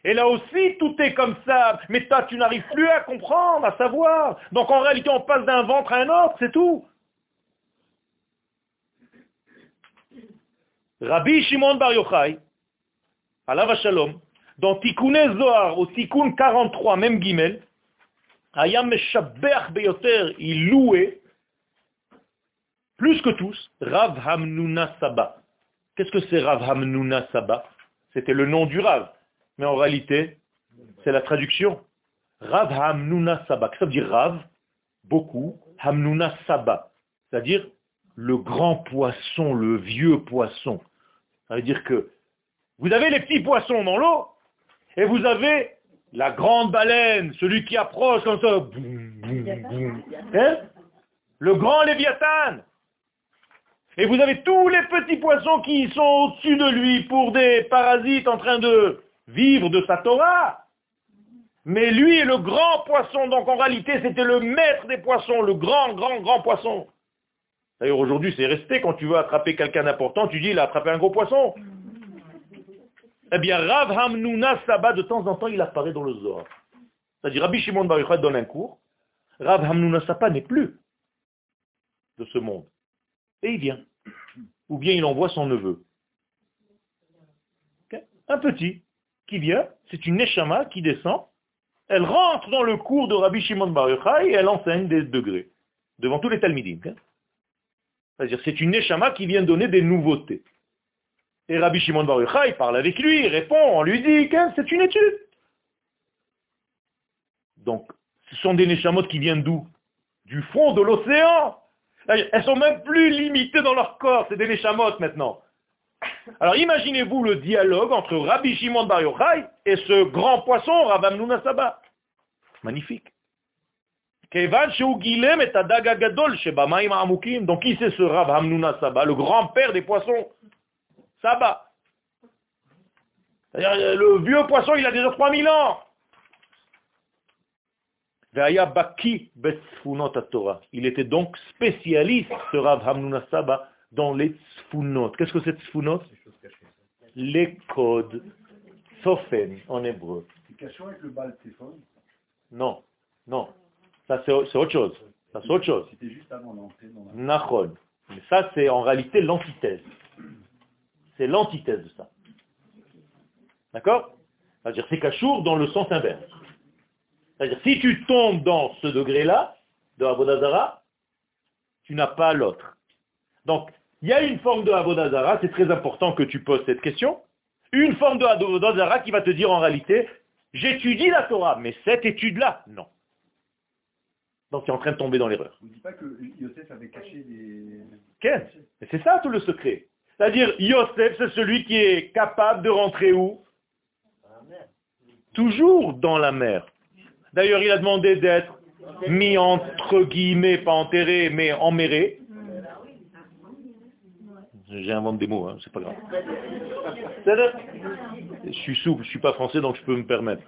Et là aussi, tout est comme ça. Mais toi, tu n'arrives plus à comprendre, à savoir. Donc en réalité, on passe d'un ventre à un autre, c'est tout. Rabbi Shimon Bar Yochai, la Shalom, dans Tikkun Zohar, au Tikkun 43, même Gimel, Ayam Meshabbeach Beyoter, il louait, plus que tous, Rav Hamnuna Saba. Qu'est-ce que c'est Rav Hamnuna Saba? C'était le nom du Rav. Mais en réalité, c'est la traduction. Rav Hamnuna Saba. Ça veut dire Rav? Beaucoup. Hamnuna Saba. C'est-à-dire le grand poisson, le vieux poisson. Ça veut dire que vous avez les petits poissons dans l'eau, et vous avez la grande baleine, celui qui approche comme ça. Hein? Le grand Léviathan. Et vous avez tous les petits poissons qui sont au-dessus de lui pour des parasites en train de vivre de sa Torah. Mais lui est le grand poisson, donc en réalité c'était le maître des poissons, le grand, grand, grand poisson. D'ailleurs aujourd'hui c'est resté, quand tu veux attraper quelqu'un d'important, tu dis il a attrapé un gros poisson. Eh bien, Rav Hamnuna Saba, de temps en temps, il apparaît dans le Zohar. C'est-à-dire, Rabbi Shimon Bar donne un cours. Rav Hamnuna Saba n'est plus de ce monde. Et il vient. Ou bien il envoie son neveu. Un petit qui vient, c'est une Neshama qui descend. Elle rentre dans le cours de Rabbi Shimon Bar et elle enseigne des degrés. Devant tous les Talmidim. C'est-à-dire, c'est une Neshama qui vient donner des nouveautés. Et Rabbi Shimon Bar il parle avec lui, il répond, on lui dit que c'est une étude. Donc, ce sont des Neshamot qui viennent d'où? Du fond de l'océan. Elles sont même plus limitées dans leur corps, c'est des Neshamot maintenant. Alors imaginez-vous le dialogue entre Rabbi Shimon Bar Yochai et ce grand poisson, Rabbi Nuna Saba. Magnifique. Donc qui c'est ce Rav Hamnuna Saba, le grand-père des poissons? Saba. Le vieux poisson, il a déjà 3000 ans. Il était donc spécialiste, ce Rav Hamnuna Saba, dans les tzfunot. Qu'est-ce que c'est tzfunot Les codes. Sofen, en hébreu. avec le bal Non, non. Ça, c'est autre chose. Ça, c'est autre chose. C'était juste avant l'entrée dans la... Mais ça, c'est en réalité l'antithèse. C'est l'antithèse de ça. D'accord? C'est-à-dire c'est cachour dans le sens inverse. C'est-à-dire si tu tombes dans ce degré-là, de Avodazara, tu n'as pas l'autre. Donc, il y a une forme de Avodazara, c'est très important que tu poses cette question, une forme de Avodazara qui va te dire en réalité, j'étudie la Torah, mais cette étude-là, non. Donc tu es en train de tomber dans l'erreur. Vous ne dites pas que Yosef avait caché des... Qu'est-ce C'est ça tout le secret. C'est-à-dire, Yosef, c'est celui qui est capable de rentrer où? Toujours dans la mer. D'ailleurs, il a demandé d'être mis entre guillemets, pas enterré, mais emméré. J'invente des mots, hein, c'est pas grave. Je suis souple, je suis pas français, donc je peux me permettre.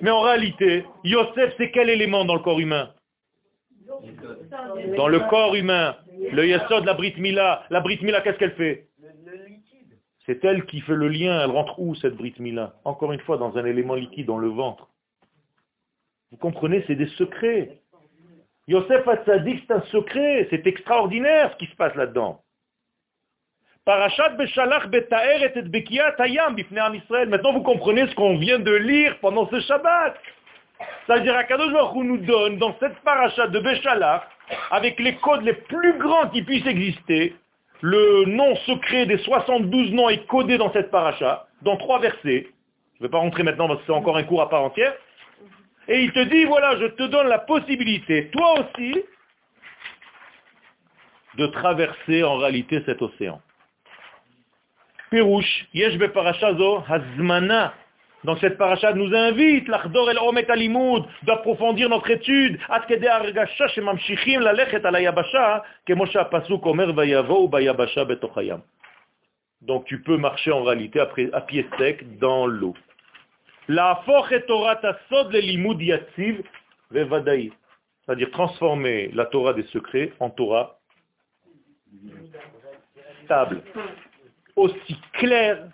Mais en réalité, Yosef, c'est quel élément dans le corps humain? Dans le corps humain, le Yesod, la Brit Mila. La Brit Mila, qu'est-ce qu'elle fait? C'est elle qui fait le lien. Elle rentre où, cette Brit Mila? Encore une fois, dans un élément liquide, dans le ventre. Vous comprenez, c'est des secrets. Yosef Hatzadik, c'est un secret. C'est extraordinaire ce qui se passe là-dedans. Parashat Beshalach Betaer et Bekiyat Hayam Bifne Israël. Maintenant, vous comprenez ce qu'on vient de lire pendant ce Shabbat. C'est-à-dire, Akadosh Baruch nous donne dans cette parachat de Beshalach avec les codes les plus grands qui puissent exister. Le nom secret des 72 noms est codé dans cette paracha, dans trois versets. Je ne vais pas rentrer maintenant parce que c'est encore un cours à part entière. Et il te dit, voilà, je te donne la possibilité, toi aussi, de traverser en réalité cet océan. Pirouche, yesh parashazo hazmana donc cette paracha nous invite, l'Achdor el Omet Alimoud, d'approfondir notre étude, donc tu peux marcher en réalité à pied sec dans l'eau. La Torah le limud yatziv vevadaï. C'est-à-dire transformer la Torah des secrets en Torah stable, aussi claire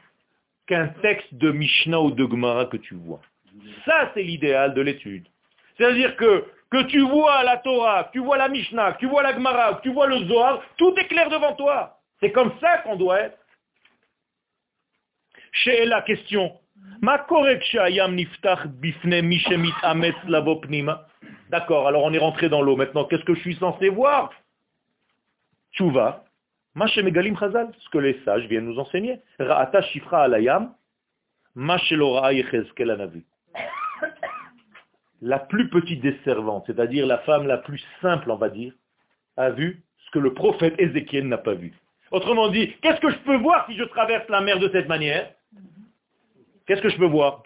qu'un texte de Mishnah ou de Gemara que tu vois. Ça, c'est l'idéal de l'étude. C'est-à-dire que, que tu vois la Torah, que tu vois la Mishnah, que tu vois la Gemara, que tu vois le Zohar, tout est clair devant toi. C'est comme ça qu'on doit être. Chez la question, D'accord, alors on est rentré dans l'eau. Maintenant, qu'est-ce que je suis censé voir? Tchouva. Chazal, ce que les sages viennent nous enseigner. La plus petite des servantes, c'est-à-dire la femme la plus simple, on va dire, a vu ce que le prophète Ézéchiel n'a pas vu. Autrement dit, qu'est-ce que je peux voir si je traverse la mer de cette manière? Qu'est-ce que je peux voir?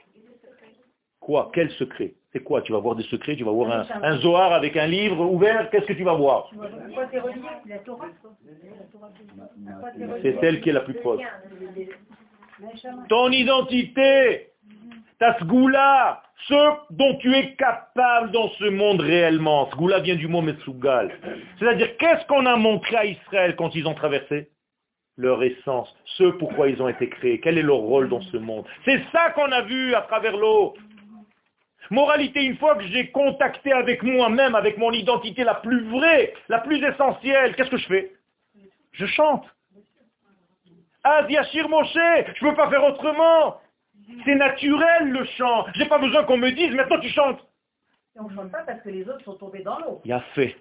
Quoi? Quel secret? C'est quoi? Tu vas voir des secrets, tu vas voir un, un Zohar avec un livre ouvert, qu'est-ce que tu vas voir? C'est celle qui est la plus proche. Ton identité, ta sgoula, ce dont tu es capable dans ce monde réellement. Sgoula vient du mot Metsugal. C'est-à-dire, qu'est-ce qu'on a montré à Israël quand ils ont traversé? Leur essence, ce pourquoi ils ont été créés, quel est leur rôle dans ce monde? C'est ça qu'on a vu à travers l'eau. Moralité, une fois que j'ai contacté avec moi-même, avec mon identité la plus vraie, la plus essentielle, qu'est-ce que je fais? Je chante. Ah, Yashir Moshe, je ne peux pas faire autrement. C'est naturel le chant. Je n'ai pas besoin qu'on me dise, maintenant tu chantes. on ne chante pas parce que les autres sont tombés dans l'eau. Il a fait.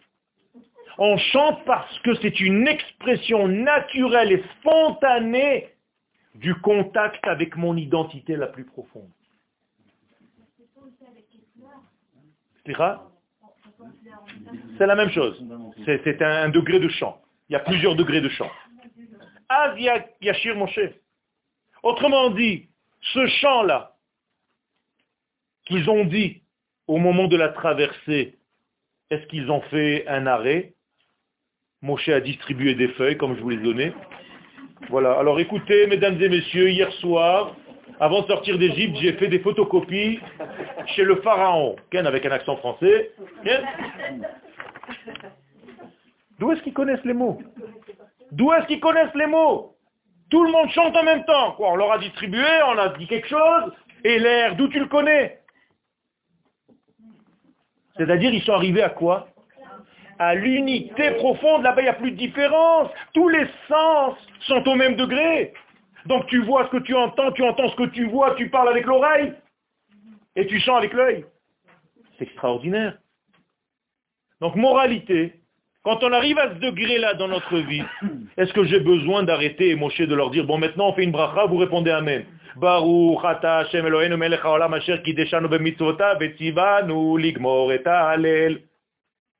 On chante parce que c'est une expression naturelle et spontanée du contact avec mon identité la plus profonde. C'est la même chose. C'est un degré de chant. Il y a plusieurs degrés de chant. Yashir Moshe. Autrement dit, ce chant-là, qu'ils ont dit au moment de la traversée, est-ce qu'ils ont fait un arrêt? Moshe a distribué des feuilles, comme je vous les donnais. Voilà. Alors écoutez, mesdames et messieurs, hier soir, avant de sortir d'Égypte, j'ai fait des photocopies chez le pharaon. Ken avec un accent français. D'où est-ce qu'ils connaissent les mots D'où est-ce qu'ils connaissent les mots Tout le monde chante en même temps. Quoi, on leur a distribué, on a dit quelque chose, et l'air, d'où tu le connais C'est-à-dire, ils sont arrivés à quoi à l'unité profonde, là-bas il n'y a plus de différence. Tous les sens sont au même degré. Donc tu vois ce que tu entends, tu entends ce que tu vois, tu parles avec l'oreille et tu sens avec l'œil. C'est extraordinaire. Donc moralité, quand on arrive à ce degré-là dans notre vie, est-ce que j'ai besoin d'arrêter et Moshe de leur dire, bon maintenant on fait une bracha, vous répondez Amen. Baruch ata.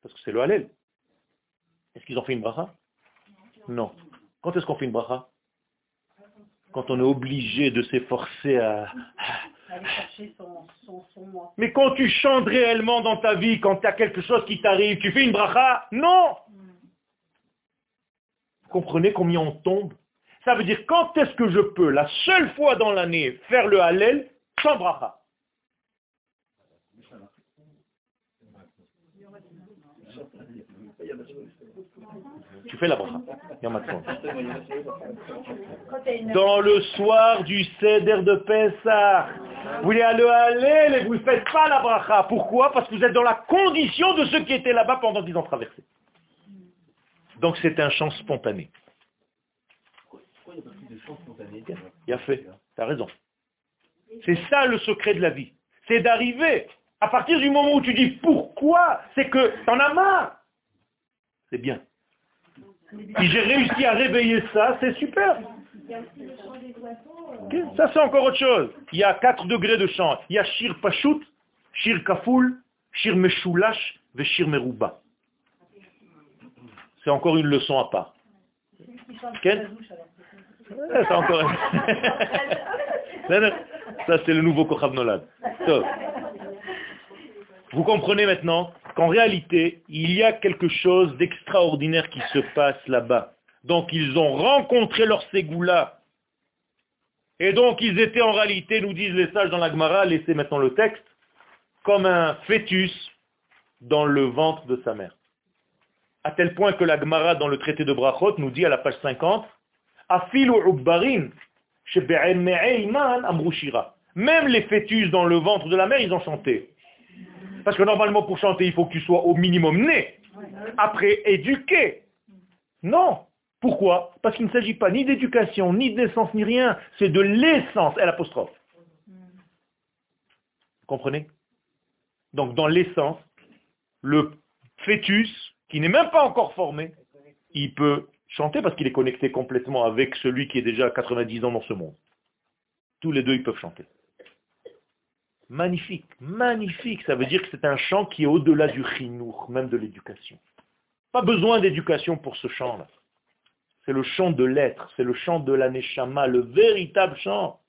Parce que c'est le Hallel. Est-ce qu'ils ont fait une bracha? Non. Quand est-ce qu'on fait une bracha? Quand on est obligé de s'efforcer à... Mais quand tu chantes réellement dans ta vie, quand tu as quelque chose qui t'arrive, tu fais une bracha? Non! Vous comprenez combien on tombe? Ça veut dire quand est-ce que je peux, la seule fois dans l'année, faire le Hallel sans bracha? Tu fais la bracha. Dans le soir du Seder de Pessah, vous voulez aller aller, vous ne faites pas la bracha. Pourquoi? Parce que vous êtes dans la condition de ceux qui étaient là-bas pendant qu'ils ont traversé. Donc c'est un chant spontané. Il a fait, tu as raison. C'est ça le secret de la vie. C'est d'arriver, à partir du moment où tu dis pourquoi, c'est que tu en as marre. C'est bien. Si j'ai réussi à réveiller ça, c'est super. Ça, c'est encore autre chose. Il y a quatre degrés de chant. Il y a Shir Pashut, Shir Kafoul, Shir Meshulash et Shir Meruba. C'est encore une leçon à part. C'est encore... ça, c'est le nouveau Kochav Nolad. Vous comprenez maintenant qu'en réalité, il y a quelque chose d'extraordinaire qui se passe là-bas. Donc ils ont rencontré leur ségoula Et donc ils étaient en réalité, nous disent les sages dans la Gemara, laissez maintenant le texte, comme un fœtus dans le ventre de sa mère. À tel point que la Gemara dans le traité de Brachot nous dit à la page 50, même les fœtus dans le ventre de la mère, ils ont chanté. Parce que normalement, pour chanter, il faut que tu sois au minimum né. Après, éduqué. Non. Pourquoi? Parce qu'il ne s'agit pas ni d'éducation, ni de naissance, ni rien. C'est de l'essence, elle apostrophe. Vous comprenez? Donc, dans l'essence, le fœtus, qui n'est même pas encore formé, il peut chanter parce qu'il est connecté complètement avec celui qui est déjà 90 ans dans ce monde. Tous les deux, ils peuvent chanter. Magnifique, magnifique. Ça veut dire que c'est un chant qui est au-delà du chinour, même de l'éducation. Pas besoin d'éducation pour ce chant-là. C'est le chant de l'être, c'est le chant de l'aneshama, le véritable chant.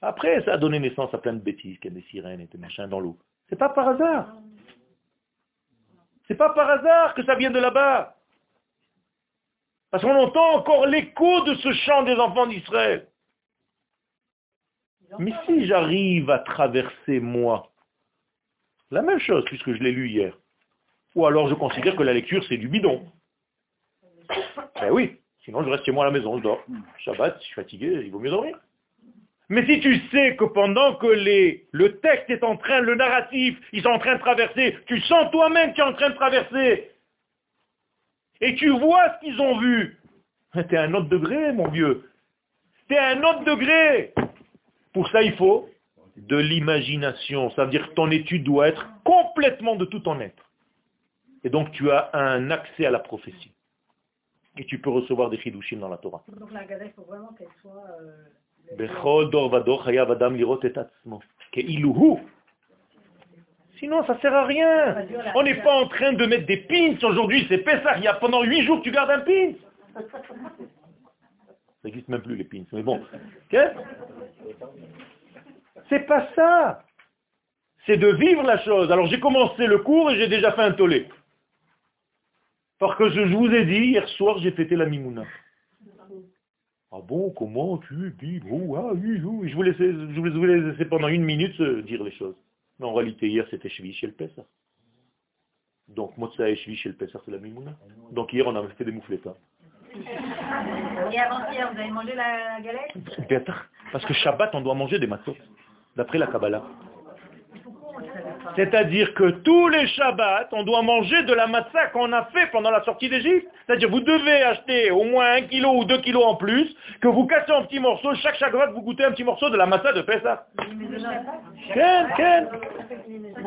Après, ça a donné naissance à plein de bêtises, qu'il y a des sirènes et des machins dans l'eau. C'est pas par hasard. C'est pas par hasard que ça vient de là-bas. Parce qu'on entend encore l'écho de ce chant des enfants d'Israël. Mais si j'arrive à traverser moi, la même chose puisque je l'ai lu hier. Ou alors je considère que la lecture c'est du bidon. Ben oui, sinon je reste chez moi à la maison, je dors. Shabbat, je suis fatigué, il vaut mieux dormir. Mais si tu sais que pendant que les, le texte est en train, le narratif, ils sont en train de traverser, tu sens toi-même qu'ils es en train de traverser, et tu vois ce qu'ils ont vu, t'es à un autre degré, mon vieux. T'es à un autre degré. Pour ça, il faut de l'imagination. Ça veut dire que ton étude doit être complètement de tout ton être. Et donc tu as un accès à la prophétie. Et tu peux recevoir des chidushim dans la Torah. Donc la il faut vraiment qu'elle soit... Sinon, ça sert à rien. On n'est pas en train de mettre des pins. Aujourd'hui, c'est Pessah. Il y a pendant huit jours tu gardes un pin. Ça n'existe même plus les pins. Mais bon. C'est pas ça. C'est de vivre la chose. Alors j'ai commencé le cours et j'ai déjà fait un tollé. Parce que je, vous ai dit, hier soir, j'ai fêté la Mimouna. Ah bon, comment tu dis oh, ah, oui, oui. Je, vous laissais, je voulais laisser pendant une minute dire les choses. Mais en réalité, hier, c'était Shvi chez le Pessah. Donc, Motsa et Shvi chez le Pessah, c'est la Mimouna. Donc hier, on a fait des mouflettes. Et avant-hier, vous avez mangé la galette Parce que Shabbat, on doit manger des matzot, d'après la Kabbalah. C'est-à-dire que tous les Shabbats, on doit manger de la matzah qu'on a fait pendant la sortie d'Égypte. C'est-à-dire vous devez acheter au moins un kilo ou deux kilos en plus, que vous cassez en petits morceaux, chaque Shabbat vous goûtez un petit morceau de la matzah de Pessah.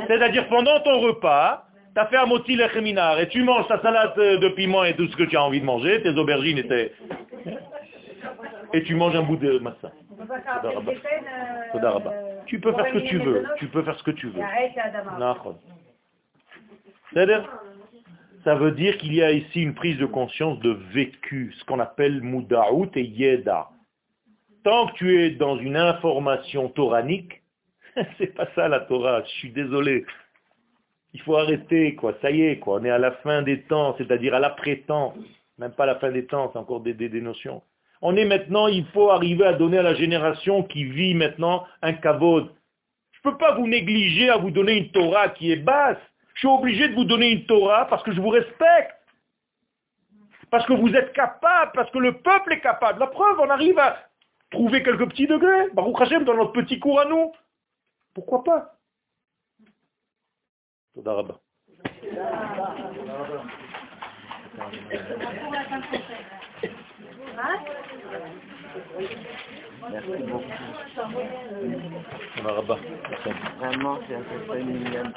C'est-à-dire pendant ton repas, tu as fait un moti et tu manges ta salade de piment et tout ce que tu as envie de manger, tes aubergines et tes... Et tu manges un bout de massa. Tu peux faire ce que tu veux. Tu peux faire ce que tu veux. Ça veut dire qu'il y a ici une prise de conscience de vécu, ce qu'on appelle mudaout et yeda. Tant que tu es dans une information toranique, c'est pas ça la Torah, je suis désolé. Il faut arrêter, quoi. Ça y est, quoi. On est à la fin des temps, c'est-à-dire à, l'après-temps. Même pas à la fin des temps, c'est encore des, des, notions. On est maintenant, il faut arriver à donner à la génération qui vit maintenant un kavod. Je ne peux pas vous négliger à vous donner une Torah qui est basse. Je suis obligé de vous donner une Torah parce que je vous respecte. Parce que vous êtes capable, parce que le peuple est capable. La preuve, on arrive à trouver quelques petits degrés. Baruch dans notre petit cours à nous. Pourquoi pas? Merci beaucoup. Vraiment, c'est un peu familial.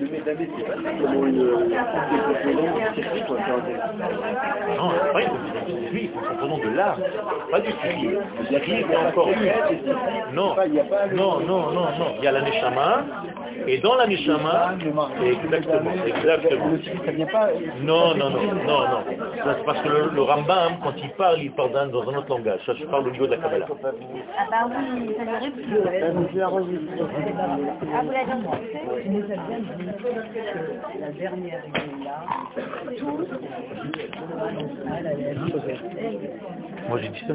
Le métabé, c'est pas seulement une coupe de c'est non, pas une juif, nous comprenons de l'art, pas du sufi. Le sufi est encore une. Non, non, non, non, non. Il y a la neshama, et dans la neshama, exactement, exactement. Non, non, non, non, non. C'est parce que le, Rambam, quand il parle, il parle dans, un autre langage. Ça, je parle au niveau de la Kabbalah. Ah bah oui, ça aurait pu. Ah, vous l'avez La dernière, là. Moi j'ai dit ça.